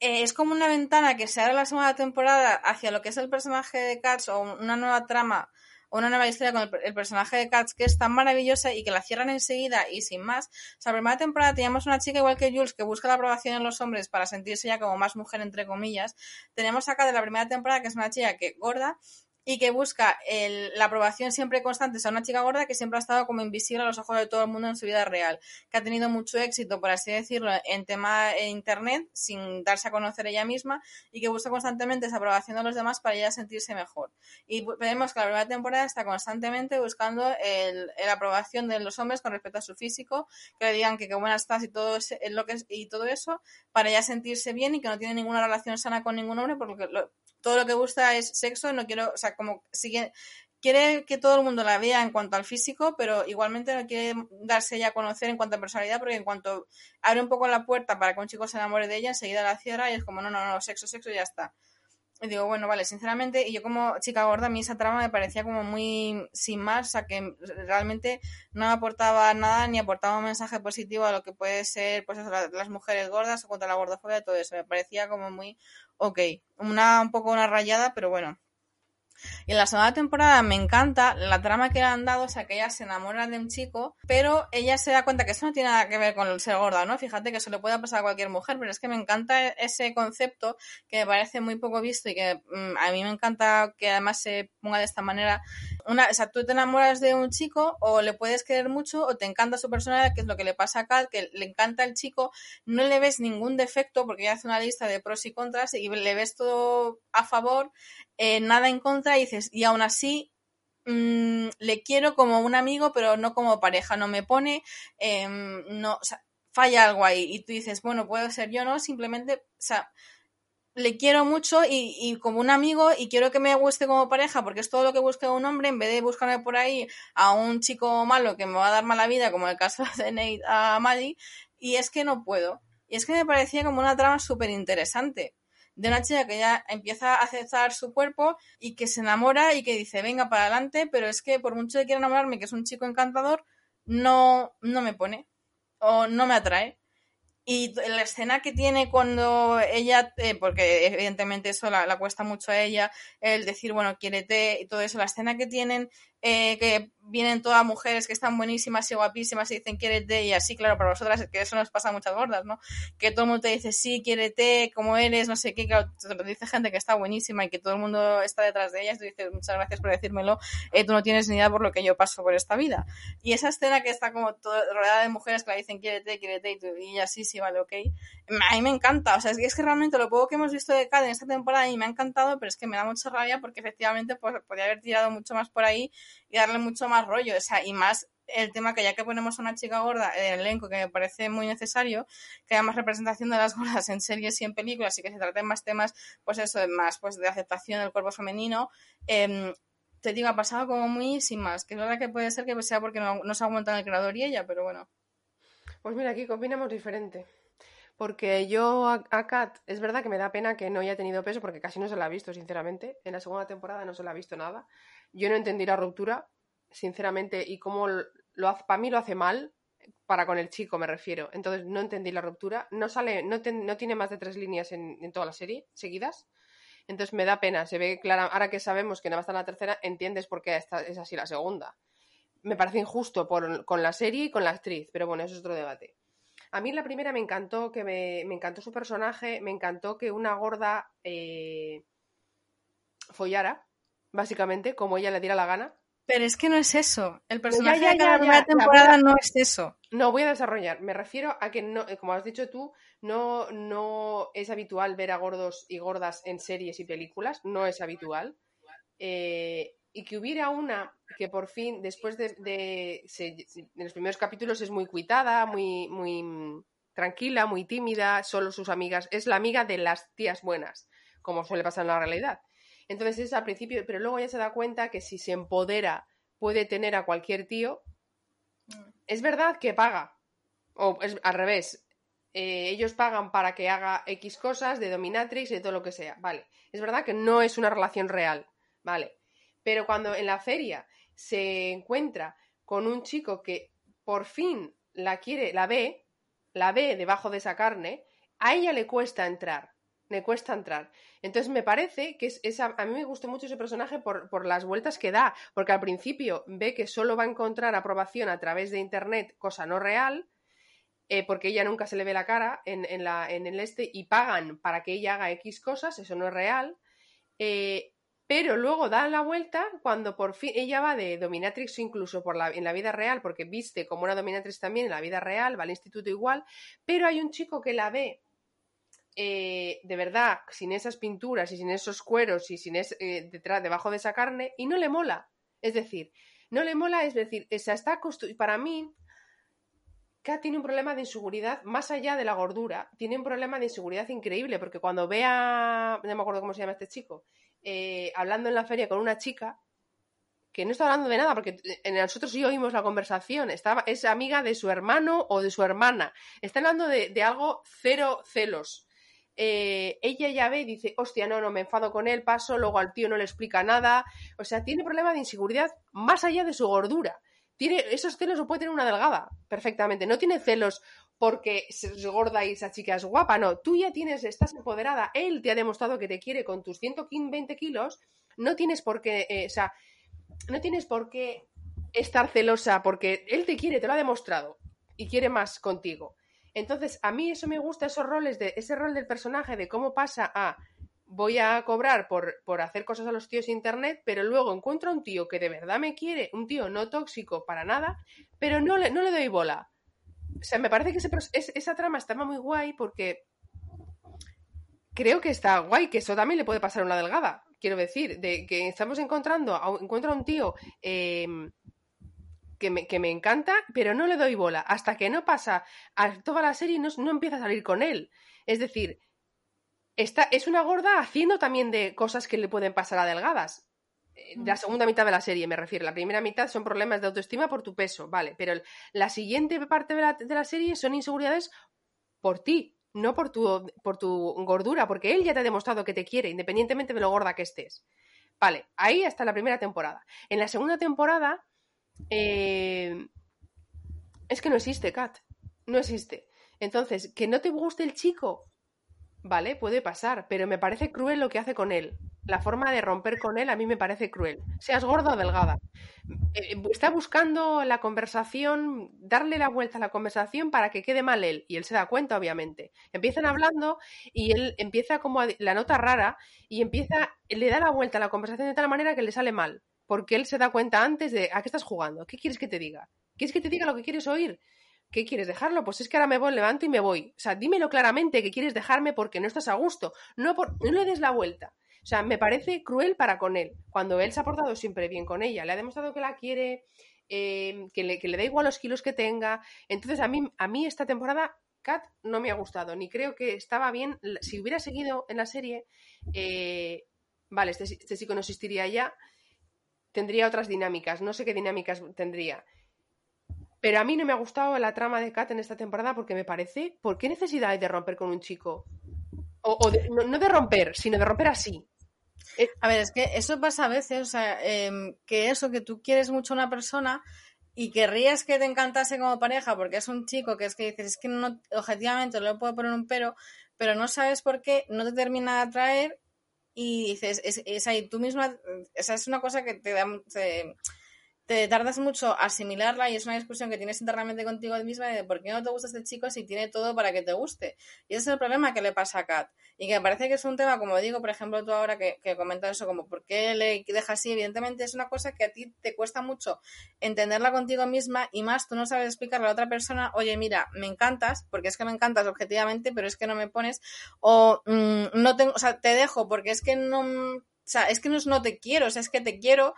eh, es como una ventana que se abre la segunda temporada hacia lo que es el personaje de Katz o una nueva trama o una nueva historia con el, personaje de Katz que es tan maravillosa y que la cierran enseguida y sin más. O sea, la primera temporada teníamos una chica igual que Jules que busca la aprobación en los hombres para sentirse ya como más mujer entre comillas. Tenemos acá de la primera temporada que es una chica que gorda y que busca la aprobación siempre constante. O sea, una chica gorda que siempre ha estado como invisible a los ojos de todo el mundo en su vida real, que ha tenido mucho éxito, por así decirlo, en tema de internet, sin darse a conocer ella misma, y que busca constantemente esa aprobación de los demás para ella sentirse mejor. Y vemos que la primera temporada está constantemente buscando la aprobación de los hombres con respecto a su físico, que le digan que qué buena estás y todo, lo que, y todo eso, para ella sentirse bien y que no tiene ninguna relación sana con ningún hombre, porque lo, todo lo que gusta es sexo, no quiero, o sea, como sigue, quiere que todo el mundo la vea en cuanto al físico, pero igualmente no quiere darse ella a conocer en cuanto a personalidad, porque en cuanto abre un poco la puerta para que un chico se enamore de ella, enseguida la cierra y es como, no, no, no, sexo, sexo ya está. Y digo, bueno, vale, sinceramente, y yo como chica gorda, a mí esa trama me parecía como muy sin más, o sea, que realmente no aportaba nada ni aportaba un mensaje positivo a lo que puede ser, pues las mujeres gordas o contra la gordofobia, todo eso. Me parecía como muy ok. Una, un poco una rayada, pero bueno. Y en la segunda temporada me encanta la trama que le han dado, o sea, que ella se enamora de un chico, pero ella se da cuenta que eso no tiene nada que ver con el ser gorda, ¿no? Fíjate que eso le puede pasar a cualquier mujer, pero es que me encanta ese concepto que me parece muy poco visto y que mm, a mí me encanta que además se ponga de esta manera. Una, o sea, tú te enamoras de un chico o le puedes querer mucho o te encanta su personalidad, que es lo que le pasa a Kat, que le encanta el chico, no le ves ningún defecto porque ella hace una lista de pros y contras y le ves todo a favor, eh, nada en contra y dices, y aún así mm, le quiero como un amigo, pero no como pareja, no me pone, em, no, o sea, falla algo ahí y tú dices, bueno, puedo ser yo, ¿no? Simplemente, o sea, le quiero mucho y, y, como un amigo y quiero que me guste como pareja porque es todo lo que busca un hombre en vez de buscarme por ahí a un chico malo que me va a dar mala vida como el caso de Nate a Maddie y es que no puedo. Y es que me parecía como una trama súper interesante de una chica que ya empieza a aceptar su cuerpo y que se enamora y que dice, venga para adelante, pero es que por mucho que quiera enamorarme, que es un chico encantador, no, no me pone o no me atrae. Y la escena que tiene cuando ella, eh, porque evidentemente eso la, la, cuesta mucho a ella, el decir, bueno, quiérete y todo eso, la escena que tienen eh, que vienen todas mujeres que están buenísimas y guapísimas y dicen quiérete y así, claro, para vosotras, que eso nos pasa a muchas gordas, ¿no? Que todo el mundo te dice sí, quiérete, como eres, no sé qué, claro, te lo dice gente que está buenísima y que todo el mundo está detrás de ellas, tú dices muchas gracias por decírmelo, eh, tú no tienes ni idea por lo que yo paso por esta vida. Y esa escena que está como rodeada de mujeres que la dicen quiérete, quiérete y, tú, y ella sí, sí, vale, ok, a mí me encanta, o sea, es que, es que realmente lo poco que hemos visto de Cad en esta temporada y me ha encantado, pero es que me da mucha rabia porque efectivamente pues, podría haber tirado mucho más por ahí y darle mucho más rollo, o sea, y más el tema que ya que ponemos a una chica gorda en el elenco, que me parece muy necesario, que haya más representación de las gordas en series y en películas y que se traten más temas, pues eso, más pues de aceptación del cuerpo femenino, eh, te digo, ha pasado como muy sin más, que es verdad que puede ser que sea porque no, no se aguanta el creador y ella, pero bueno. Pues mira, aquí combinamos diferente. Porque yo a, a, Kat, es verdad que me da pena que no haya tenido peso porque casi no se la ha visto, sinceramente. En la segunda temporada no se la ha visto nada. Yo no entendí la ruptura, sinceramente, y cómo lo hace, para mí lo hace mal, para con el chico me refiero. Entonces no entendí la ruptura. No sale, no, no tiene más de tres líneas en, toda la serie seguidas. Entonces me da pena, se ve clara, ahora que sabemos que nada más está en la tercera, entiendes por qué es así la segunda. Me parece injusto con la serie y con la actriz, pero bueno, eso es otro debate. A mí la primera me encantó, que me, me encantó su personaje, me encantó que una gorda eh, follara, básicamente, como ella le diera la gana. Pero es que no es eso. El personaje ya, ya, de cada primera temporada no es eso. No, voy a desarrollar. Me refiero a que, no, como has dicho tú, no, no es habitual ver a gordos y gordas en series y películas. No es habitual. Eh, y que hubiera una que por fin, después de, de, se, de, los primeros capítulos, es muy cuitada, muy, muy tranquila, muy tímida, solo sus amigas, es la amiga de las tías buenas, como suele pasar en la realidad. Entonces es al principio, pero luego ya se da cuenta que si se empodera puede tener a cualquier tío. Es verdad que paga, o es al revés, eh, ellos pagan para que haga X cosas de dominatrix y de todo lo que sea, vale. Es verdad que no es una relación real, vale pero cuando en la feria se encuentra con un chico que por fin la quiere, la ve, la ve debajo de esa carne, a ella le cuesta entrar. me cuesta entrar. Entonces me parece que es, a, mí me gustó mucho ese personaje por, las vueltas que da, porque al principio ve que solo va a encontrar aprobación a través de Internet, cosa no real, eh, porque ella nunca se le ve la cara en, la, en, el este y pagan para que ella haga X cosas, eso no es real. Eh, pero luego da la vuelta cuando por fin ella va de dominatrix incluso en la vida real, porque viste como una dominatrix también en la vida real, va al instituto igual, pero hay un chico que la ve eh, de verdad sin esas pinturas y sin esos cueros y sin eh, detrás, debajo de esa carne y no le mola. Es decir, no le mola, es decir, esa está para mí, Kat tiene un problema de inseguridad más allá de la gordura, tiene un problema de inseguridad increíble, porque cuando vea, no me acuerdo cómo se llama este chico, eh, hablando en la feria con una chica que no está hablando de nada, porque en nosotros sí oímos la conversación, estaba, es amiga de su hermano o de su hermana, está hablando de, algo cero celos. Eh, ella ya ve y dice, hostia, no, no, me enfado con él, paso, luego al tío no le explica nada. O sea, tiene problema de inseguridad más allá de su gordura. Tiene, esos celos lo puede tener una delgada, perfectamente. No tiene celos porque es gorda y esa chica es guapa, no, tú ya tienes, estás empoderada, él te ha demostrado que te quiere con tus 120 kilos, no tienes por qué, eh, o sea, no tienes por qué estar celosa porque él te quiere, te lo ha demostrado y quiere más contigo. Entonces, a mí eso me gusta, esos roles, de, ese rol del personaje, de cómo pasa a voy a cobrar por, por hacer cosas a los tíos de internet, pero luego encuentro a un tío que de verdad me quiere, un tío no tóxico para nada, pero no le, no le doy bola o sea, me parece que esa trama estaba muy guay porque creo que está guay, que eso también le puede pasar a una delgada. Quiero decir, de que estamos encontrando, encuentro a un tío em, que, me, que, me, encanta, pero no le doy bola. Hasta que no pasa a toda la serie, no, no empieza a salir con él. Es decir, está, es una gorda haciendo también de cosas que le pueden pasar a delgadas la segunda mitad de la serie, me refiero. La primera mitad son problemas de autoestima por tu peso, vale, pero la siguiente parte de la, serie son inseguridades por ti, no por tu, por tu gordura, porque él ya te ha demostrado que te quiere, independientemente de lo gorda que estés. Vale, ahí hasta la primera temporada. En la segunda temporada, eh, es que no existe, Kat. No existe. Entonces, que no te guste el chico, vale, puede pasar, pero me parece cruel lo que hace con él la forma de romper con él a mí me parece cruel. Seas gorda o delgada. Eh, eh, está buscando la conversación, darle la vuelta a la conversación para que quede mal él. Y él se da cuenta, obviamente. Empiezan hablando y él empieza como la nota rara y empieza, le da la vuelta a la conversación de tal manera que le sale mal. Porque él se da cuenta antes de ¿a qué estás jugando? ¿Qué quieres que te diga? ¿Quieres que te diga lo que quieres oír? ¿Qué quieres dejarlo? Pues es que ahora me voy, levanto y me voy. O sea, dímelo claramente que quieres dejarme porque no estás a gusto. No, no le des la vuelta. O sea, me parece cruel para con él, cuando él se ha portado siempre bien con ella, le ha demostrado que la quiere, eh, que, le, que, le, da igual los kilos que tenga. Entonces, a mí, a mí esta temporada, Kat no me ha gustado, ni creo que estaba bien. Si hubiera seguido en la serie, eh, vale, este, este chico no existiría ya, tendría otras dinámicas, no sé qué dinámicas tendría. Pero a mí no me ha gustado la trama de Kat en esta temporada porque me parece, ¿por qué necesidad hay de romper con un chico? O, no, de romper, sino de romper así. Eh, a ver, es que eso pasa a veces, o sea, em, que eso, que tú quieres mucho a una persona y querrías que te encantase como pareja porque es un chico que es que dices, es que no, objetivamente no le puedo poner un pero, pero no sabes por qué, no te termina de atraer y dices, es, es ahí tú misma, esa es una cosa que te da, te tardas mucho asimilarla y es una discusión que tienes internamente contigo misma de por qué no te gusta este chico si tiene todo para que te guste. Y ese es el problema que le pasa a Kat. Y que me parece que es un tema, como digo, por ejemplo, tú ahora que, comentas eso, como por qué le deja así, evidentemente es una cosa que a ti te cuesta mucho entenderla contigo misma y más tú no sabes explicarle a la otra persona, oye, mira, me encantas, porque es que me encantas objetivamente, pero es que no me pones, o mm, no tengo, o sea, te dejo porque es que no, o sea, es que no es no te quiero, o sea, es que te quiero,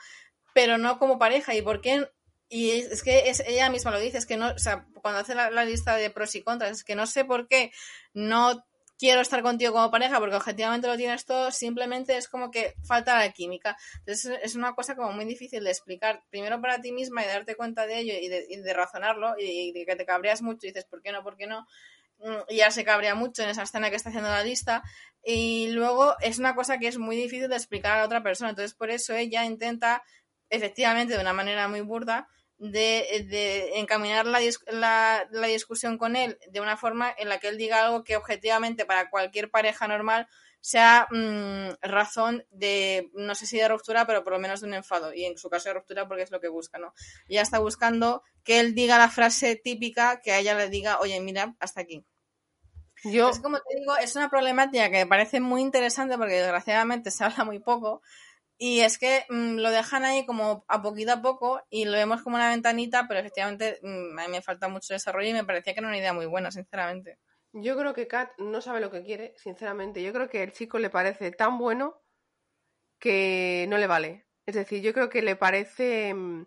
pero no como pareja. ¿Y por qué? Y es que es, ella misma lo dice, es que no, o sea, cuando hace la, lista de pros y contras, es que no sé por qué no quiero estar contigo como pareja porque objetivamente lo tienes todo, simplemente es como que falta la química. Entonces es una cosa como muy difícil de explicar, primero para ti misma y de darte cuenta de ello y de, razonarlo y de que te cabreas mucho y dices, ¿por qué no? ¿Por qué no? Mm, y ya se cabrea mucho en esa escena que está haciendo la lista y luego es una cosa que es muy difícil de explicar a la otra persona, entonces por eso ella intenta efectivamente, de una manera muy burda, de, encaminar la, la, discusión con él de una forma en la que él diga algo que objetivamente para cualquier pareja normal sea mm, razón de, no sé si de ruptura, pero por lo menos de un enfado. Y en su caso de ruptura porque es lo que busca, ¿no? Ella está buscando que él diga la frase típica, que a ella le diga, oye, mira, hasta aquí. Yo... Es como te digo, es una problemática que me parece muy interesante porque desgraciadamente se habla muy poco. Y es que mm, lo dejan ahí como a poquito a poco y lo vemos como una ventanita, pero efectivamente mm, a mí me falta mucho desarrollo y me parecía que era una idea muy buena, sinceramente. Yo creo que Kat no sabe lo que quiere, sinceramente. Yo creo que el chico le parece tan bueno que no le vale. Es decir, yo creo que le parece... Mm,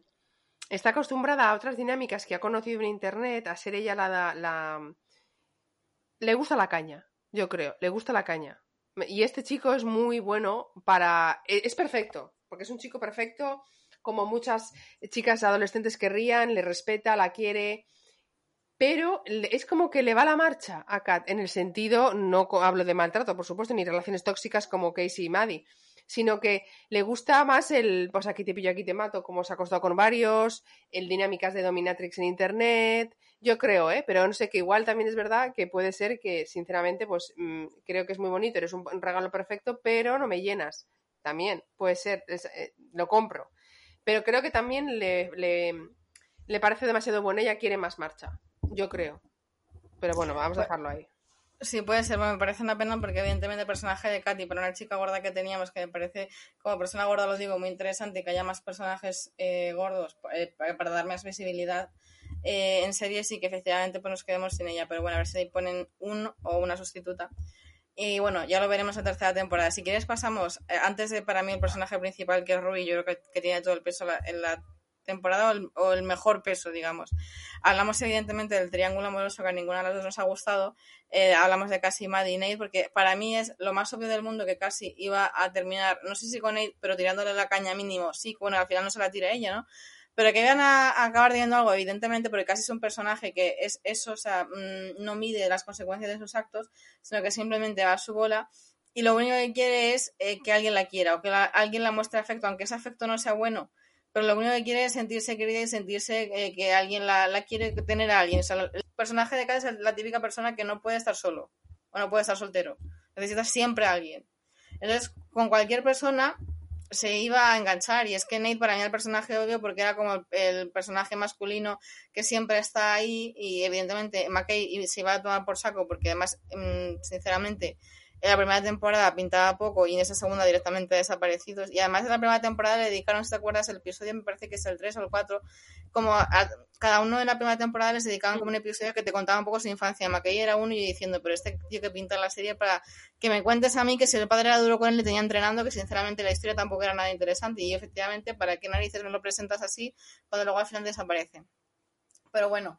está acostumbrada a otras dinámicas que ha conocido en Internet, a ser ella la, la... Le gusta la caña, yo creo, le gusta la caña. Y este chico es muy bueno para... E, es perfecto, porque es un chico perfecto, como muchas chicas adolescentes querrían, le respeta, la quiere, pero es como que le va la marcha a Kat, en el sentido, no hablo de maltrato, por supuesto, ni relaciones tóxicas como Casey y Maddie, sino que le gusta más el, pues aquí te pillo, aquí te mato, como se ha acostado con varios, el dinámicas de dominatrix en internet, yo creo, ¿eh? Pero no sé, que igual también es verdad que puede ser que, sinceramente, pues mm, creo que es muy bonito, eres un, regalo perfecto, pero no me llenas. También, puede ser, eh, lo compro. Pero creo que también le, le, le parece demasiado bueno, ella quiere más marcha yo creo. Pero bueno, vamos a pues dejarlo ahí. Sí, puede ser, me parece una pena porque evidentemente el personaje de Katy, para una chica gorda que teníamos, que me parece como persona gorda, lo digo, muy interesante que haya más personajes eh, gordos eh, para dar más visibilidad eh, en series y que efectivamente pues, nos quedemos sin ella. Pero bueno, a ver si ponen un o una sustituta. Y bueno, ya lo veremos en tercera temporada. Si quieres pasamos, antes de para mí el personaje principal que es Ruby, yo creo que, tiene todo el peso en la temporada o el, mejor peso, digamos. Hablamos evidentemente del triángulo amoroso que a ninguna de las dos nos ha gustado. Eh, hablamos de Cassie, Maddie y Nate, porque para mí es lo más obvio del mundo que Cassie iba a terminar, no sé si con Nate, pero tirándole la caña mínimo. Sí, bueno, al final no se la tira ella, ¿no? Pero que iban a, acabar diciendo algo, evidentemente, porque casi es un personaje que es eso, o sea, mm, no mide las consecuencias de sus actos, sino que simplemente va a su bola y lo único que quiere es eh, que alguien la quiera o que alguien la muestre afecto, aunque ese afecto no sea bueno pero lo único que quiere es sentirse querida y sentirse eh, que alguien la, quiere tener a alguien. El personaje de cada es la típica persona que no puede estar solo o no puede estar soltero. Necesita siempre a alguien. Entonces, con cualquier persona se iba a enganchar y es que Nate para mí era el personaje obvio porque era como el, personaje masculino que siempre está ahí y evidentemente McKay se iba a tomar por saco porque además mm, sinceramente en la primera temporada pintaba poco y en esa segunda directamente desaparecidos. Y además en la primera temporada le dedicaron, si te acuerdas, el episodio me parece que es el 3 o el 4, como a, cada uno de la primera temporada les dedicaban como un episodio que te contaba un poco su infancia. Mackay era uno y diciendo, pero este tío que pinta la serie para que me cuentes a mí que si el padre era duro con él le tenía entrenando, que sinceramente la historia tampoco era nada interesante. Y efectivamente, ¿para qué narices me lo presentas así cuando luego al final desaparece? Pero bueno,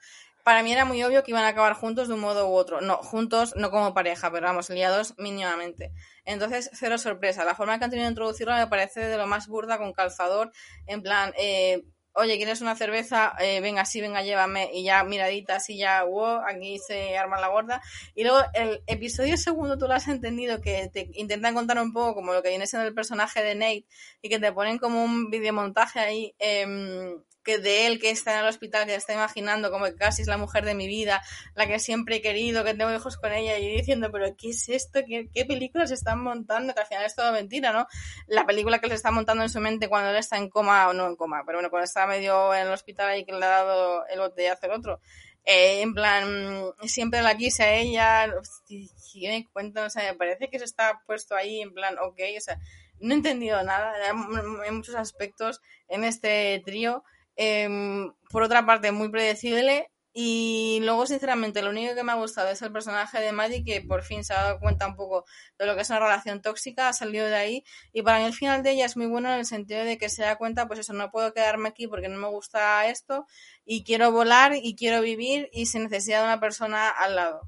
para mí era muy obvio que iban a acabar juntos de un modo u otro. No, juntos, no como pareja, pero vamos, liados mínimamente. Entonces, cero sorpresa. La forma que han tenido de introducirlo me parece de lo más burda con calzador. En plan, eh, oye, ¿quieres una cerveza? Eh, venga, sí, venga, llévame. Y ya miraditas y ya, wow, aquí se arma la gorda. Y luego el episodio segundo tú lo has entendido, que te intentan contar un poco como lo que viene siendo el personaje de Nate y que te ponen como un videomontaje ahí. Eh, que de él que está en el hospital, que está imaginando como que casi es la mujer de mi vida, la que siempre he querido, que tengo hijos con ella, y diciendo, pero ¿qué es esto? ¿Qué, qué películas están montando? Que al final es todo mentira, ¿no? La película que se está montando en su mente cuando él está en coma, o no en coma, pero bueno, cuando está medio en el hospital ahí que le ha dado el botellazo el otro. Eh, en plan, siempre la quise a ella, si me cuento, o sea, me parece que se está puesto ahí en plan, ok, o sea, no he entendido nada en muchos aspectos en este trío. Em, por otra parte, muy predecible. Y luego, sinceramente, lo único que me ha gustado es el personaje de Maddie, que por fin se ha dado cuenta un poco de lo que es una relación tóxica, ha salido de ahí. Y para mí el final de ella es muy bueno en el sentido de que se da cuenta, pues eso, no puedo quedarme aquí porque no me gusta esto, y quiero volar y quiero vivir y sin necesidad de una persona al lado.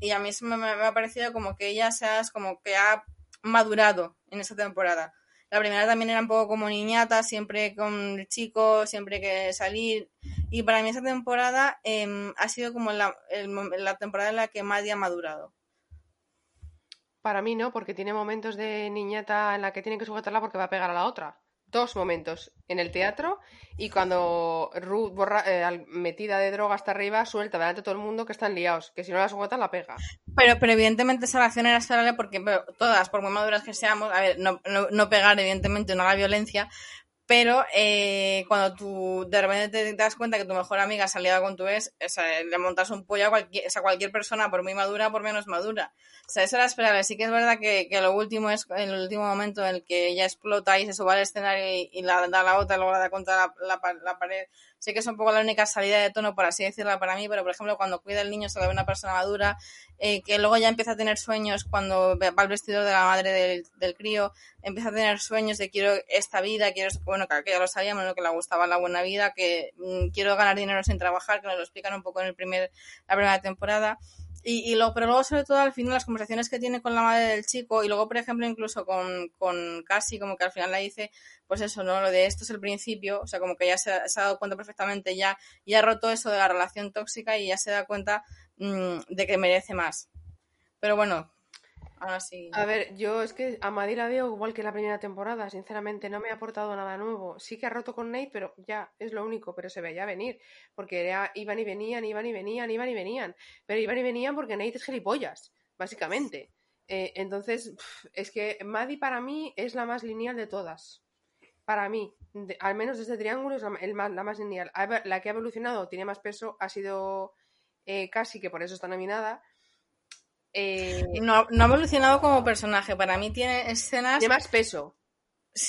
Y a mí me, me ha parecido como que ella seas como que ha madurado en esta temporada la primera también era un poco como niñata, siempre con el chico, siempre que salir. Y para mí esa temporada em, ha sido como la, temporada en la que Maddie ha madurado. Para mí no, porque tiene momentos de niñata en la que tiene que sujetarla porque va a pegar a la otra. Dos momentos en el teatro y cuando Ruth eh, metida de droga hasta arriba suelta delante de todo el mundo que están liados, que si no las aguantan la pega. Pero, pero evidentemente esa relación era esperable porque todas, por muy maduras que seamos, a ver, no, no, pegar evidentemente, no la violencia, pero eh, cuando tú de repente te das cuenta que tu mejor amiga salía con tu ex, le montas un pollo a cualquier, a cualquier persona, por muy madura, por menos madura. O sea, eso era esperable. Sí que es verdad que, que lo último es el último momento en el que ella explota y se sube al escenario y, la da la otra luego la da contra la, pared. Sí que es un poco la única salida de tono, por así decirlo, para mí, pero por ejemplo, cuando cuida el niño se ve una persona madura, eh, que luego ya empieza a tener sueños cuando va al vestido de la madre del, del, crío, empieza a tener sueños de quiero esta vida, quiero, bueno, que ya lo sabíamos, ¿no? que le gustaba la buena vida, que mm, quiero ganar dinero sin trabajar, que nos lo explican un poco en el primer, la primera temporada. Y, y luego, pero luego, sobre todo, al final, las conversaciones que tiene con la madre del chico, y luego, por ejemplo, incluso con, con Cassie, como que al final le dice, pues eso, ¿no? Lo de esto es el principio, o sea, como que ya se, ha dado cuenta perfectamente, ya, ya ha roto eso de la relación tóxica y ya se da cuenta mmm, de que merece más. Pero bueno, a ver, yo es que a Madrid la veo igual que la primera temporada, sinceramente, no me ha aportado nada nuevo. Sí que ha roto con Nate, pero ya es lo único, pero se veía venir, porque iban y venían, iban y venían, iban y venían, pero iban y venían porque Nate es gilipollas, básicamente. Eh, entonces, es que Maddie para mí es la más lineal de todas. Para mí, al menos desde Triángulo es la, la, más lineal. La que ha evolucionado, tiene más peso, ha sido eh, casi que por eso está nominada eh, no, no, ha evolucionado como personaje. Para mí tiene escenas. Tiene más peso.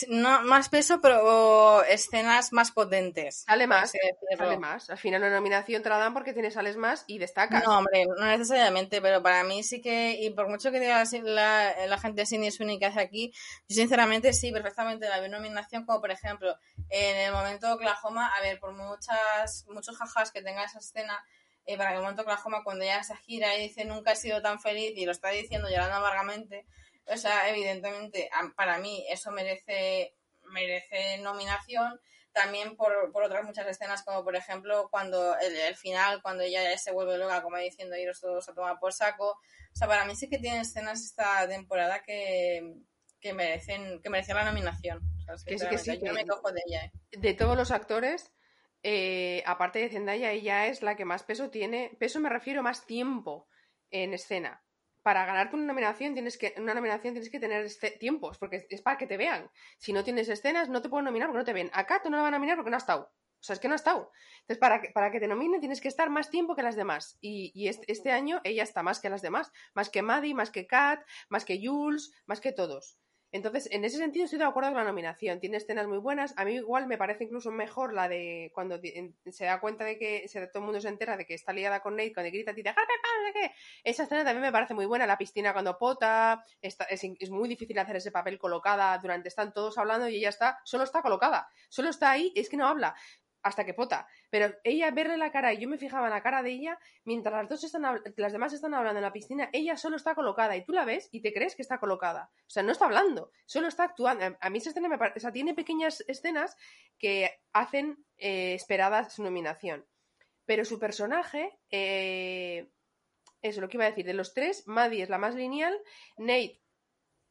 No, más peso, pero escenas más potentes. Sale más. Sale más. Al final, una nominación te la dan porque tienes sales más y destacas. No, hombre, no necesariamente, pero para mí sí que. Y por mucho que diga la, la, gente de Cindy Sweeney que hace aquí, yo sinceramente sí, perfectamente la nominación, como por ejemplo, en el momento de Oklahoma, a ver, por muchas muchos jajas que tenga esa escena eh, para que el momento Oklahoma, cuando ya se gira y dice nunca he sido tan feliz y lo está diciendo llorando amargamente, o sea, evidentemente, para mí eso merece, merece nominación. También por, por otras muchas escenas, como por ejemplo cuando el, final, cuando ella ya se vuelve loca, como diciendo iros todos a tomar por saco. O sea, para mí sí que tiene escenas esta temporada que, que merecen, que merecen la nominación. O sea, que sí, yo me cojo de ella. ¿eh? De todos los actores, eh, aparte de Zendaya, ella es la que más peso tiene. Peso me refiero más tiempo en escena. Para ganarte una nominación tienes que, una nominación tienes que tener tiempos, porque es para que te vean. Si no tienes escenas, no te pueden nominar porque no te ven. Acá tú no la van a nominar porque no has estado. O sea, es que no ha estado. Entonces, para que, para que te nominen tienes que estar más tiempo que las demás. Y, este, este, año ella está más que las demás. Más que Maddie, más que Kat, más que Jules, más que todos. Entonces, en ese sentido estoy de acuerdo con la nominación. Tiene escenas muy buenas. A mí igual me parece incluso mejor la de cuando se da cuenta de que todo el mundo se entera de que está liada con Nate, cuando grita, dice, qué! Esa escena también me parece muy buena. La piscina cuando pota. es, es, muy difícil hacer ese papel colocada durante están todos hablando y ella está, solo está colocada. Solo está ahí, es que no habla hasta que pota. Pero ella verle la cara y yo me fijaba en la cara de ella, mientras las dos están las demás están hablando en la piscina, ella solo está colocada y tú la ves y te crees que está colocada. O sea, no está hablando, solo está actuando. A mí esa escena me parece, o sea, tiene pequeñas escenas que hacen eh, esperada su nominación. Pero su personaje, eh, eso lo que iba a decir, de los tres, Maddie es la más lineal, Nate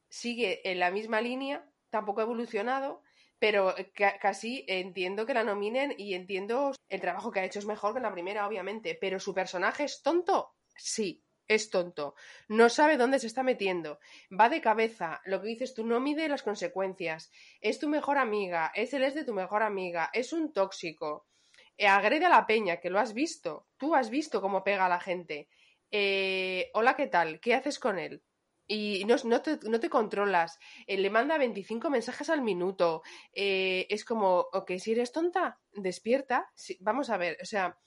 sigue en la misma línea, tampoco ha evolucionado, pero eh, casi entiendo que la nominen y entiendo el trabajo que ha hecho es mejor que la primera, obviamente, pero su personaje es tonto, sí, es tonto, no sabe dónde se está metiendo, va de cabeza, lo que dices tú no mide las consecuencias, es tu mejor amiga, es el es de tu mejor amiga, es un tóxico, eh, agrede a la peña, que lo has visto, tú has visto cómo pega a la gente, eh, hola, ¿qué tal? ¿Qué haces con él? Y no, te, no, te, controlas, eh, le manda 25 mensajes al minuto, eh, es como, ok, si eres tonta, despierta, vamos a ver, o sea,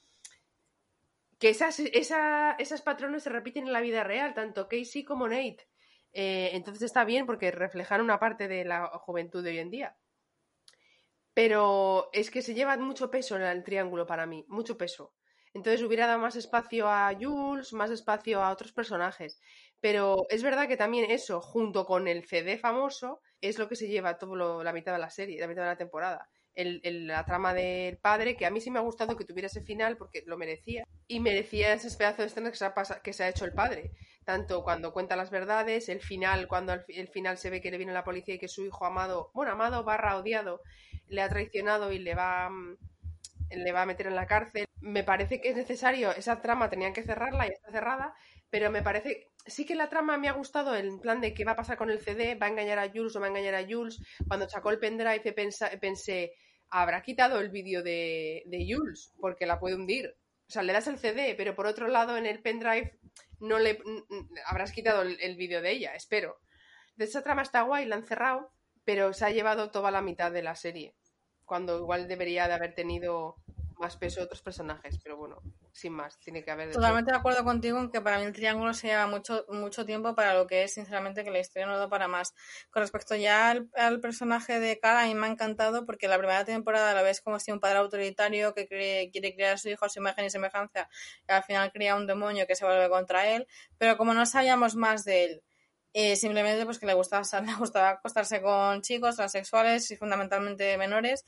que esas, esa, esas patrones se repiten en la vida real, tanto Casey como Nate, eh, entonces está bien porque reflejan una parte de la juventud de hoy en día. Pero es que se lleva mucho peso en el triángulo para mí, mucho peso. Entonces hubiera dado más espacio a Jules, más espacio a otros personajes. Pero es verdad que también eso, junto con el CD famoso, es lo que se lleva todo la mitad de la serie, la mitad de la temporada. la trama del padre, que a mí sí me ha gustado que tuviera ese final porque lo merecía. Y merecía ese pedazo de escena que se ha, que se ha hecho el padre. Tanto cuando cuenta las verdades, el final, cuando el final se ve que le viene la policía y que su hijo amado, bueno, amado barra odiado, le ha traicionado y le va, mm, le va a meter en la cárcel. Me parece que es necesario, esa trama tenían que cerrarla y está cerrada, pero me parece, sí que la trama me ha gustado, el plan de qué va a pasar con el CD, va a engañar a Jules o va a engañar a Jules. Cuando sacó el pendrive pensé, habrá quitado el vídeo de, de Jules porque la puede hundir. O sea, le das el CD, pero por otro lado en el pendrive no le habrás quitado el, vídeo de ella, espero. De esa trama está guay, la han cerrado, pero se ha llevado toda la mitad de la serie. Cuando igual debería de haber tenido más peso otros personajes, pero bueno, sin más, tiene que haber. Totalmente de acuerdo contigo en que para mí el triángulo se lleva mucho, mucho tiempo para lo que es, sinceramente, que la historia no da para más. Con respecto ya al, personaje de Cara, a mí me ha encantado porque la primera temporada la ves como si un padre autoritario que quiere criar a su hijo a su imagen y semejanza, y al final cría un demonio que se vuelve contra él, pero como no sabíamos más de él, eh, simplemente pues que le gustaba, le gustaba acostarse con chicos transexuales y fundamentalmente menores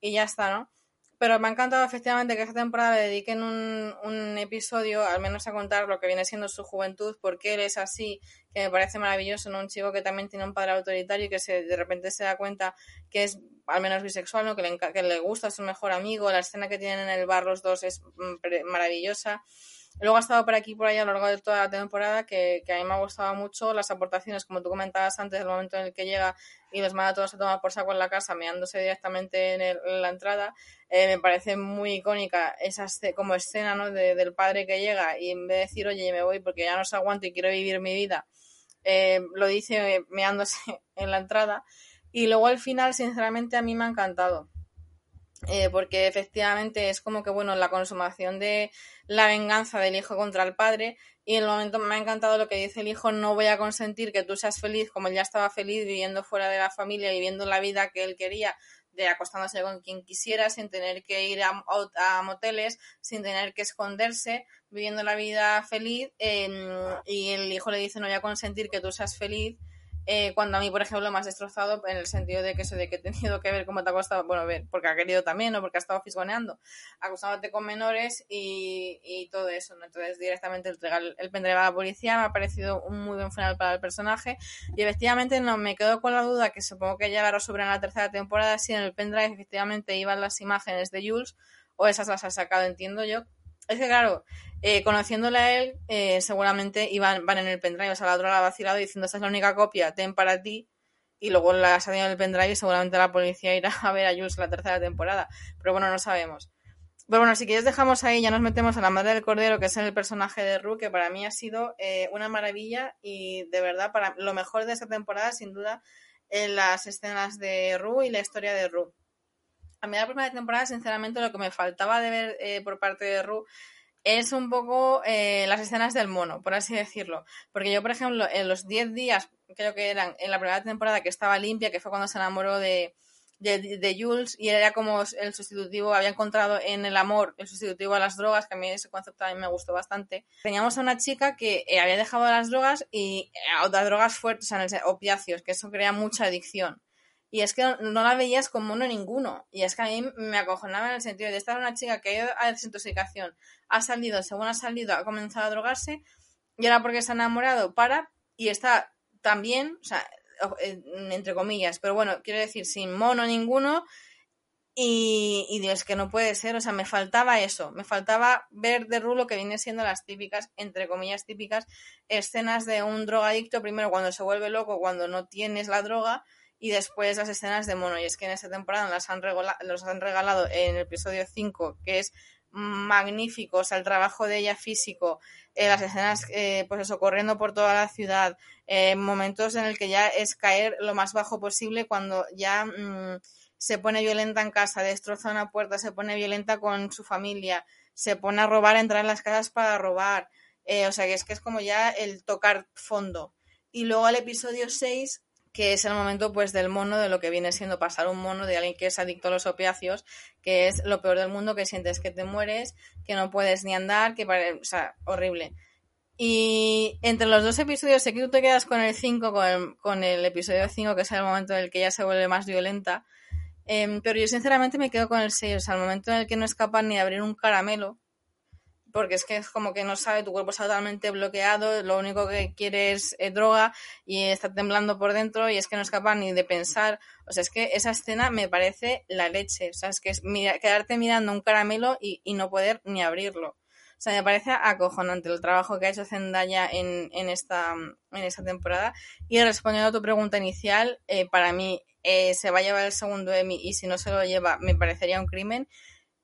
y ya está, ¿no? Pero me ha encantado efectivamente que esta temporada le dediquen un, un, episodio, al menos a contar lo que viene siendo su juventud, por qué él es así, que me parece maravilloso. Un chico que también tiene un padre autoritario y que se, de repente se da cuenta que es al menos bisexual, ¿no? Que le, que le gusta a su mejor amigo, la escena que tienen en el bar los dos es mm, maravillosa. Luego ha estado por aquí y por allá a lo largo de toda la temporada, que, a mí me ha gustado mucho las aportaciones, como tú comentabas antes, del momento en el que llega y los manda a todos a tomar por saco en la casa, meándose directamente en, la entrada. Eh, me parece muy icónica esa como escena ¿no? del padre que llega y en vez de decir, oye, me voy porque ya no se aguanto y quiero vivir mi vida, eh, lo dice meándose en la entrada. Y luego al final, sinceramente, a mí me ha encantado. Eh, porque efectivamente es como que, bueno, la consumación de la venganza del hijo contra el padre y en el momento me ha encantado lo que dice el hijo, no voy a consentir que tú seas feliz como él ya estaba feliz viviendo fuera de la familia, viviendo la vida que él quería, de acostándose con quien quisiera, sin tener que ir a, moteles, sin tener que esconderse, viviendo la vida feliz em, y el hijo le dice no voy a consentir que tú seas feliz eh, cuando a mí, por ejemplo, me has destrozado en el sentido de que eso de que he tenido que ver cómo te ha costado, bueno, ver, porque ha querido también, o porque ha estado fisgoneando, acostándote con menores y, y todo eso, ¿no? Entonces, directamente el, el pendrive a la policía me ha parecido un muy buen final para el personaje. Y efectivamente no me quedo con la duda que supongo que ya la resolverán en la tercera temporada si en el pendrive efectivamente iban las imágenes de Jules o esas las ha sacado, entiendo yo, es que claro, eh, conociéndole a él, eh, seguramente iban, van en el pendrive, o sea, la otra la ha vacilado diciendo, esta es la única copia, ten para ti, y luego la ha salido en el pendrive y seguramente la policía irá a ver a Jules la tercera temporada. Pero bueno, no sabemos. Pero bueno, si quieres dejamos ahí, ya nos metemos a la madre del cordero, que es el personaje de Ru, que para mí ha sido eh, una maravilla y de verdad, para lo mejor de esta temporada, sin duda, en las escenas de Ru y la historia de Ru a mí la primera temporada, sinceramente, lo que me faltaba de ver eh, por parte de Ru es un poco eh, las escenas del mono, por así decirlo. Porque yo, por ejemplo, en los 10 días, creo que eran en la primera temporada que estaba limpia, que fue cuando se enamoró de, de, Jules y era como el sustitutivo, había encontrado en el amor el sustitutivo a las drogas, que a mí ese concepto también me gustó bastante. Teníamos a una chica que eh, había dejado las drogas y a otras drogas fuertes, o sea, opiáceos, que eso crea mucha adicción. Y es que no la veías como uno ninguno. Y es que a mí me acojonaba en el sentido de estar una chica que ha ido a desintoxicación, ha salido, según ha salido, ha comenzado a drogarse, y ahora porque se ha enamorado, para, y está también, o sea, eh, entre comillas, pero bueno, quiero decir, sin mono ninguno, y, y Dios, que no puede ser, o sea, me faltaba eso, me faltaba ver de Rulo que viene siendo las típicas, entre comillas típicas, escenas de un drogadicto, primero cuando se vuelve loco, cuando no tienes la droga, y después las escenas de mono. Y es que en esta temporada las han los han regalado en el episodio 5, que es magnífico, o sea, el trabajo de ella físico, eh, las escenas, eh, pues eso, corriendo por toda la ciudad, eh, momentos en el que ya es caer lo más bajo posible cuando ya mm, se pone violenta en casa, destroza una puerta, se pone violenta con su familia, se pone a robar, entrar en las casas para robar, o sea, que es que es como ya el tocar fondo. Y luego el episodio 6 que es el momento pues del mono, de lo que viene siendo pasar un mono de alguien que es adicto a los opiáceos, que es lo peor del mundo, que sientes que te mueres, que no puedes ni andar, que o horrible. Y entre los dos episodios, sé que tú te quedas con el 5, con el, con el episodio 5, que es el momento en el que ella se vuelve más violenta, Em, pero yo sinceramente me quedo con el 6, o sea, al momento en el que no es capaz ni abrir un caramelo, porque es que es como que no sabe, tu cuerpo está totalmente bloqueado, lo único que quiere es eh, droga y está temblando por dentro y es que no es capaz ni de pensar. O sea, es que esa escena me parece la leche. O sea, es que es quedarte mirando un caramelo y, y, no poder ni abrirlo. O sea, me parece acojonante el trabajo que ha hecho Zendaya en, en, esta, en esta temporada. Y respondiendo a tu pregunta inicial, eh, para mí eh, se va a llevar el segundo Emmy y si no se lo lleva me parecería un crimen.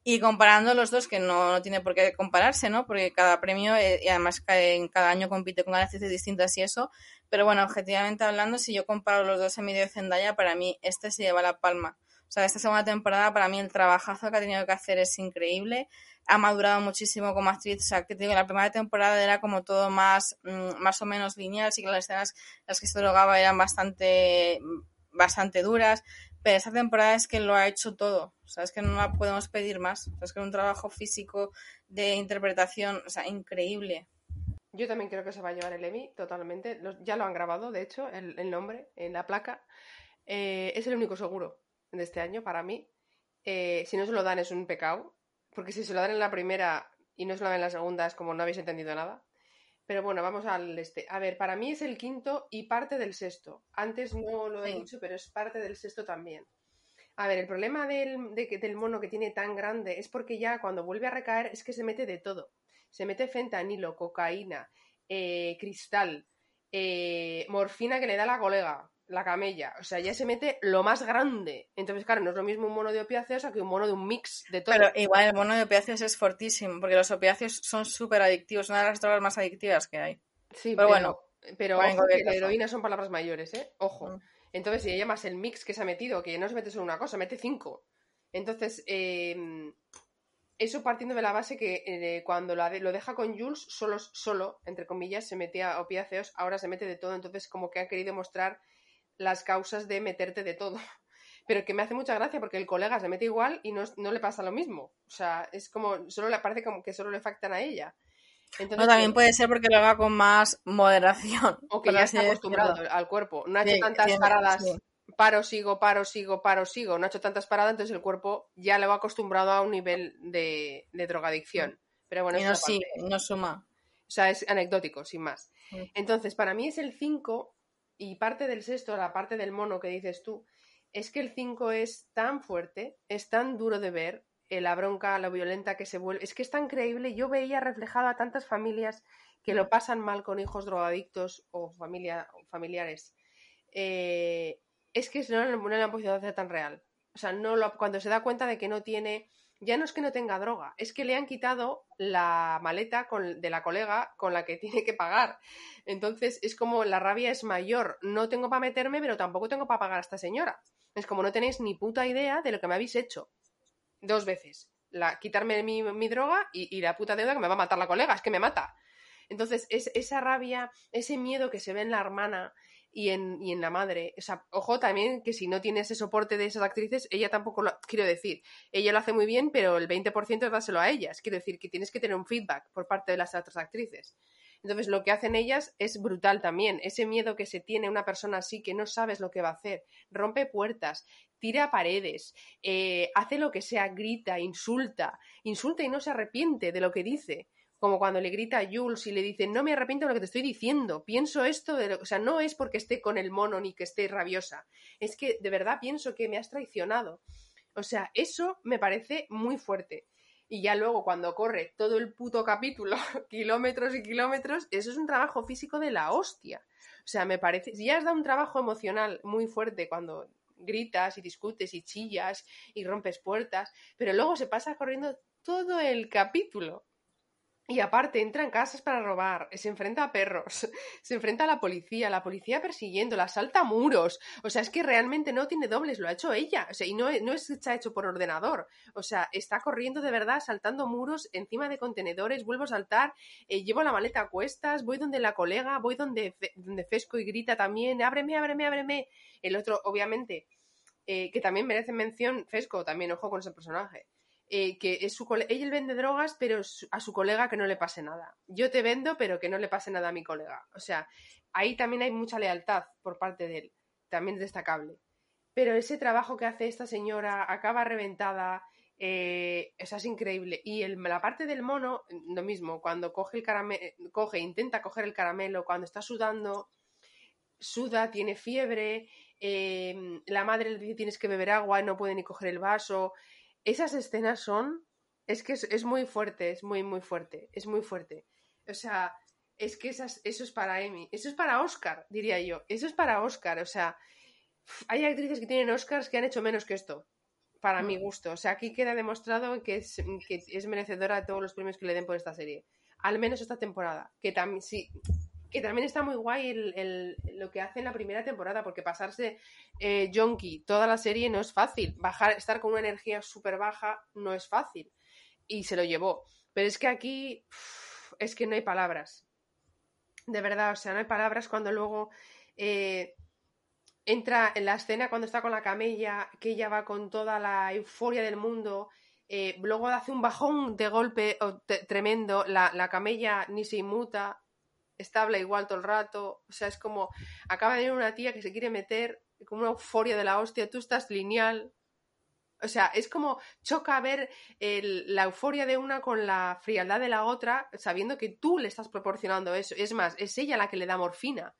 Y comparando los dos, que no, no, tiene por qué compararse, ¿no? Porque cada premio, eh, y además en cada año compite con actrices distintas y eso. Pero bueno, objetivamente hablando, si yo comparo los dos en medio de Zendaya, para mí este se lleva la palma. O sea, esta segunda temporada, para mí el trabajazo que ha tenido que hacer es increíble. Ha madurado muchísimo como actriz. O sea, que te digo, la primera temporada era como todo más, mm, más o menos lineal. Sí que las escenas en las que se drogaba eran bastante, bastante duras pero esta temporada es que lo ha hecho todo. O sea, es que no la podemos pedir más. O es que es un trabajo físico de interpretación, o sea, increíble. Yo también creo que se va a llevar el Emmy, totalmente. ya lo han grabado, de hecho, el, nombre en la placa. Eh, es el único seguro de este año para mí. Eh, si no se lo dan es un pecado, porque si se lo dan en la primera y no se lo dan en la segunda es como no habéis entendido nada. Pero bueno, vamos al este. A ver, para mí es el quinto y parte del sexto. Antes no lo he dicho, pero es parte del sexto también. A ver, el problema del, del mono que tiene tan grande es porque ya cuando vuelve a recaer es que se mete de todo. Se mete fentanilo, cocaína, eh, cristal, eh, morfina que le da la colega, la camella. O sea, ya se mete lo más grande. Entonces, claro, no es lo mismo un mono de opiáceos que un mono de un mix de todo. Pero igual el mono de opiáceos es fortísimo, porque los opiáceos son súper adictivos, una de las drogas más adictivas que hay. Sí, pero, bueno. Pero ojo que la heroína son palabras mayores, ¿eh? Ojo. Mm. Entonces, si ella más el mix que se ha metido, que no se mete solo una cosa, mete cinco. Entonces, eh, eso partiendo de la base que eh, cuando lo deja con Jules, solo, solo, entre comillas, se metía opiáceos, ahora se mete de todo, entonces como que ha querido mostrar las causas de meterte de todo. Pero que me hace mucha gracia porque el colega se mete igual y no, le pasa lo mismo. O sea, es como, solo le parece como que solo le factan a ella. Entonces, también puede ser porque lo haga con más moderación. O que ya está acostumbrado al cuerpo. No ha hecho tantas paradas, paro, sigo, paro, sigo, paro, sigo. No ha hecho tantas paradas, entonces el cuerpo ya le va acostumbrado a un nivel de, drogadicción. Pero bueno, no, sí, no suma. O sea, es anecdótico, sin más. Entonces, para mí es el 5 y parte del sexto, la parte del mono que dices tú, es que el 5 es tan fuerte, es tan duro de ver, eh, la bronca, la violenta que se vuelve, es que es tan creíble. Yo veía reflejado a tantas familias que lo pasan mal con hijos drogadictos o familia, familiares. Eh, es que no, no le han podido hacer tan real. O sea, no lo, cuando se da cuenta de que no tiene ya no es que no tenga droga, es que le han quitado la maleta de la colega con la que tiene que pagar. Entonces es como la rabia es mayor. No tengo para meterme, pero tampoco tengo para pagar a esta señora. Es como no tenéis ni puta idea de lo que me habéis hecho. Dos veces. La, quitarme mi, droga y, y, la puta deuda que me va a matar la colega, es que me mata. Entonces, es esa rabia, ese miedo que se ve en la hermana, y en, y en la madre. O sea, ojo también que si no tiene ese soporte de esas actrices, ella tampoco lo. Quiero decir, ella lo hace muy bien, pero el 20% es dárselo a ellas. Quiero decir que tienes que tener un feedback por parte de las otras actrices. Entonces, lo que hacen ellas es brutal también. Ese miedo que se tiene una persona así, que no sabes lo que va a hacer, rompe puertas, tira paredes, eh, hace lo que sea, grita, insulta, insulta y no se arrepiente de lo que dice como cuando le grita a Jules y le dice, no me arrepiento de lo que te estoy diciendo, pienso esto, de lo... o sea, no es porque esté con el mono ni que esté rabiosa, es que de verdad pienso que me has traicionado. O sea, eso me parece muy fuerte. Y ya luego cuando corre todo el puto capítulo, kilómetros y kilómetros, eso es un trabajo físico de la hostia. O sea, me parece, ya has dado un trabajo emocional muy fuerte cuando gritas y discutes y chillas y rompes puertas, pero luego se pasa corriendo todo el capítulo. Y aparte, entra en casas para robar, se enfrenta a perros, se enfrenta a la policía, la policía persiguiéndola, salta muros. O sea, es que realmente no tiene dobles, lo ha hecho ella. O sea, y no, no está hecho por ordenador. O sea, está corriendo de verdad, saltando muros encima de contenedores, vuelvo a saltar, eh, llevo la maleta a cuestas, voy donde la colega, voy donde, donde Fesco y grita también, ábreme, ábreme, ábreme. El otro, obviamente, eh, que también merece mención, Fesco, también, ojo con ese personaje eh, que es su ella vende drogas, pero a su colega que no le pase nada. Yo te vendo, pero que no le pase nada a mi colega. O sea, ahí también hay mucha lealtad por parte de él, también destacable. pero ese trabajo que hace esta señora acaba reventada, eh, eso es increíble. Y el, la parte del mono, lo mismo, cuando coge el caramelo, coge, intenta coger el caramelo, cuando está sudando, suda, tiene fiebre, em, la madre le dice tienes que beber agua y no puede ni coger el vaso. Esas escenas son, es que es, muy fuerte, es muy, muy fuerte, es muy fuerte. O sea, es que esas, eso es para Amy, eso es para Oscar, diría yo, eso es para Oscar, o sea, hay actrices que tienen Oscars que han hecho menos que esto, para mi mm. gusto. O sea, aquí queda demostrado que es, que es merecedora de todos los premios que le den por esta serie. Al menos esta temporada. Que también sí. Que también está muy guay el, lo que hace en la primera temporada, porque pasarse eh, Jonky toda la serie no es fácil. Bajar, estar con una energía súper baja no es fácil. Y se lo llevó. Pero es que aquí es que no hay palabras. De verdad, o sea, no hay palabras cuando luego eh, entra en la escena cuando está con la camella, que ella va con toda la euforia del mundo, eh, luego hace un bajón de golpe tremendo, la, la, camella ni se inmuta, estable igual todo el rato, o sea, es como, acaba de venir una tía que se quiere meter con una euforia de la hostia, tú estás lineal, o sea, es como choca ver la euforia de una con la frialdad de la otra, sabiendo que tú le estás proporcionando eso. Es más, es ella la que le da morfina.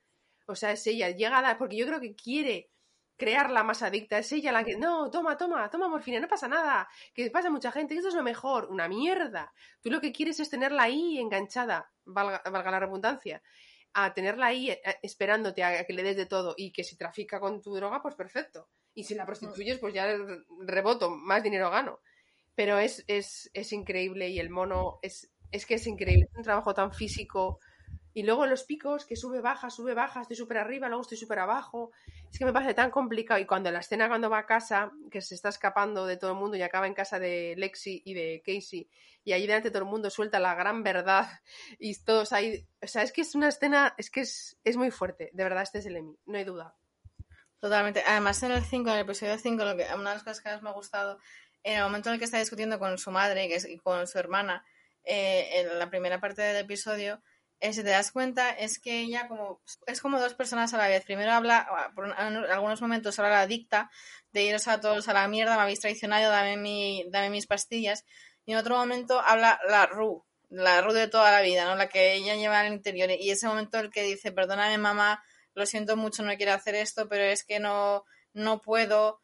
O sea, es ella, llega a dar, porque yo creo que quiere crearla más adicta, es ella la que, no, toma, toma, toma morfina, no pasa nada, que pasa mucha gente, esto es lo mejor, una mierda. Tú lo que quieres es tenerla ahí enganchada, valga, la redundancia, a tenerla ahí eh, esperándote a que le des de todo y que si trafica con tu droga, pues perfecto. Y si la prostituyes, pues ya reboto, más dinero gano. Pero es, es, es increíble y el mono es, es que es increíble, es un trabajo tan físico, y luego los picos, que sube, baja, sube, baja, estoy súper arriba, luego estoy súper abajo. Es que me parece tan complicado. Y cuando la escena, cuando va a casa, que se está escapando de todo el mundo y acaba en casa de Lexi y de Casey, y ahí delante todo el mundo suelta la gran verdad y todos ahí. O sea, es que es una escena, es que es, es muy fuerte. De verdad, este es el Emmy, no hay duda. Totalmente. Además, en el 5, en el episodio 5, lo que, una de las cosas que más me ha gustado, en el momento en el que está discutiendo con su madre y con su hermana, eh, en la primera parte del episodio, si te das cuenta, es que ella como es como dos personas a la vez. Primero habla, por en algunos momentos habla la dicta de iros a todos a la mierda, me habéis traicionado, dame, mi, dame mis pastillas. Y en otro momento habla la Ru, la Ru de toda la vida, ¿no? La que ella lleva al interior. Y ese momento el que dice, perdóname mamá, lo siento mucho, no quiero hacer esto, pero es que no, no puedo.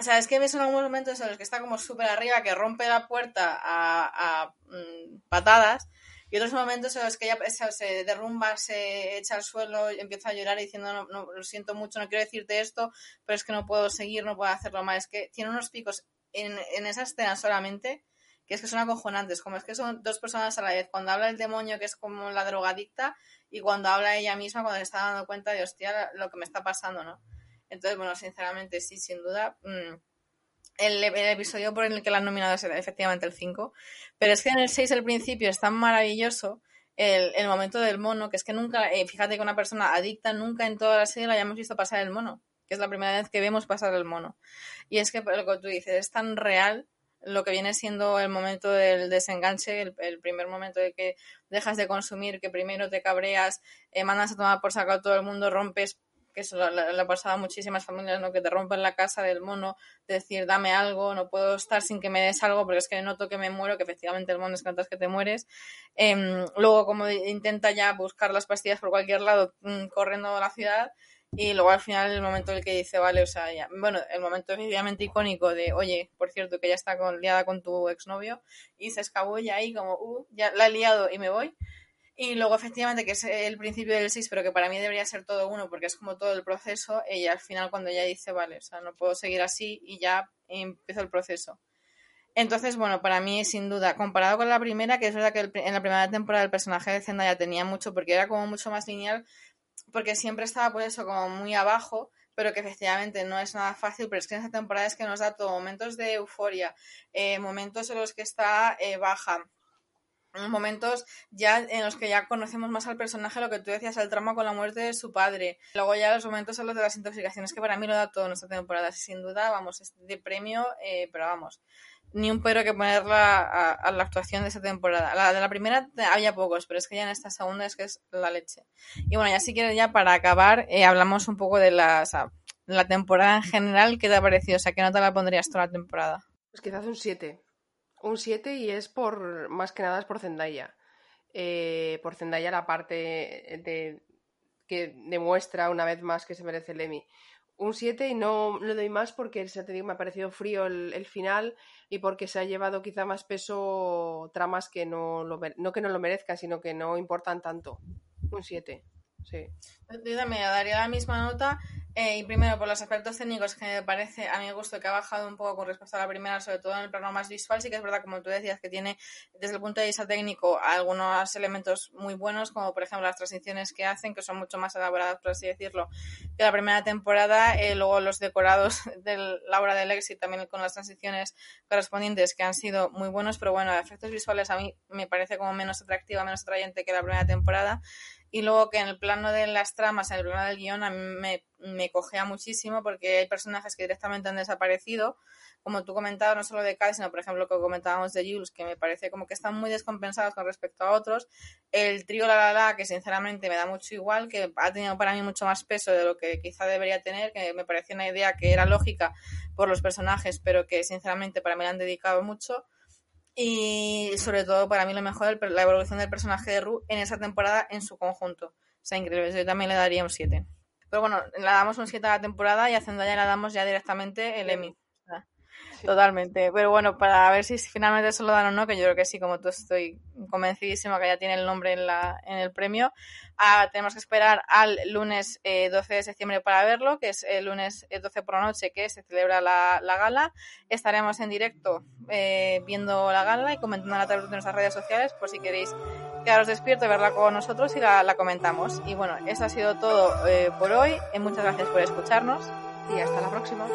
O sea, es que ves en algunos momentos en los que está como súper arriba, que rompe la puerta a, a mm, patadas y otros momentos en los que ella se derrumba, se echa al suelo, empieza a llorar diciendo, no, no, lo siento mucho, no quiero decirte esto, pero es que no puedo seguir, no puedo hacerlo más. Es que tiene unos picos en, en esa escena solamente que es que son acojonantes, como es que son dos personas a la vez. Cuando habla el demonio, que es como la drogadicta, y cuando habla ella misma, cuando le está dando cuenta de, hostia, lo que me está pasando, ¿no? Entonces, bueno, sinceramente, sí, sin duda. Mmm, el, episodio por el que la han nominado es efectivamente el 5. Pero es que en el 6 al principio es tan maravilloso el, el momento del mono, que es que nunca, eh, fíjate que una persona adicta nunca en toda la serie la hayamos visto pasar el mono, que es la primera vez que vemos pasar el mono. Y es que lo que tú dices es tan real lo que viene siendo el momento del desenganche, el, primer momento de que dejas de consumir, que primero te cabreas, eh, mandas a tomar por saco a todo el mundo, rompes que eso le ha pasado a muchísimas familias, ¿no? Que te rompen la casa del mono, de decir, dame algo, no puedo estar sin que me des algo porque es que noto que me muero, que efectivamente el mono es que te mueres. Em, luego, como intenta ya buscar las pastillas por cualquier lado, mm, corriendo a la ciudad. Y luego al final el momento en el que dice, vale, o sea, ya, bueno, el momento efectivamente icónico de, oye, por cierto, que ya está con, liada con tu exnovio, y se escabulla ahí como, uh, ya la he liado y me voy. Y luego, efectivamente, que es el principio del 6, pero que para mí debería ser todo uno, porque es como todo el proceso, y al final cuando ella dice, vale, o sea, no puedo seguir así, y ya empezó el proceso. Entonces, bueno, para mí, sin duda, comparado con la primera, que es verdad que en la primera temporada el personaje de Zendaya tenía mucho, porque era como mucho más lineal, porque siempre estaba, pues eso, como muy abajo, pero que efectivamente no es nada fácil, pero es que en esta temporada es que nos da todo momentos de euforia, eh, momentos en los que está eh, baja, momentos ya en los que ya conocemos más al personaje, lo que tú decías, el trama con la muerte de su padre. Luego ya los momentos son los de las intoxicaciones, que para mí lo da todo en esta temporada. Sin duda, vamos, es de premio, eh, pero vamos, ni un pero que ponerla a, la actuación de esta temporada. La de la primera había pocos, pero es que ya en esta segunda es que es la leche. Y bueno, ya si quieres ya para acabar, eh, hablamos un poco de las la temporada en general, ¿qué te ha parecido? O sea, ¿qué nota la pondrías toda la temporada? Pues quizás un 7. Un 7 y es por, más que nada es por Zendaya. Eh, por Zendaya la parte de, que demuestra una vez más que se merece el Emmy. Un 7 y no le doy más porque ya te digo, me ha parecido frío el, final y porque se ha llevado quizá más peso tramas que no, lo, no que no lo merezcan, sino que no importan tanto. Un 7, sí. Yo daría la misma nota eh, y primero, por los aspectos técnicos que me parece a mi gusto que ha bajado un poco con respecto a la primera, sobre todo en el plano más visual, sí que es verdad, como tú decías, que tiene desde el punto de vista técnico algunos elementos muy buenos, como por ejemplo las transiciones que hacen, que son mucho más elaboradas, por así decirlo, que la primera temporada. Eh, luego los decorados de la obra del éxito también con las transiciones correspondientes que han sido muy buenos, pero bueno, efectos visuales a mí me parece como menos atractiva, menos atrayente que la primera temporada y luego que en el plano de las tramas, en el plano del guion, a mí me, me cogea muchísimo porque hay personajes que directamente han desaparecido, como tú comentabas, no solo de Cal, sino por ejemplo lo que comentábamos de Jules, que me parece como que están muy descompensados con respecto a otros. El trío La La La, que sinceramente me da mucho igual, que ha tenido para mí mucho más peso de lo que quizá debería tener, que me parecía una idea que era lógica por los personajes, pero que sinceramente para mí le han dedicado mucho. Y sobre todo, para mí lo mejor, la evolución del personaje de Ru en esa temporada en su conjunto. O sea, increíble. Yo también le daría un 7. Pero bueno, le damos un 7 a la temporada y a Zendaya le damos ya directamente el Emmy. Totalmente. Pero bueno, para ver si finalmente se lo dan o no, que yo creo que sí, como tú estoy convencidísima que ya tiene el nombre en, la, en el premio. Ah, tenemos que esperar al lunes 12 eh, de septiembre para verlo, que es el lunes 12 eh, por la noche que se celebra la, gala. Estaremos en directo eh, viendo la gala y comentando a través de nuestras redes sociales por si queréis quedaros despierto y verla con nosotros y la, la comentamos. Y bueno, eso ha sido todo por hoy. muchas gracias por escucharnos y hasta la próxima.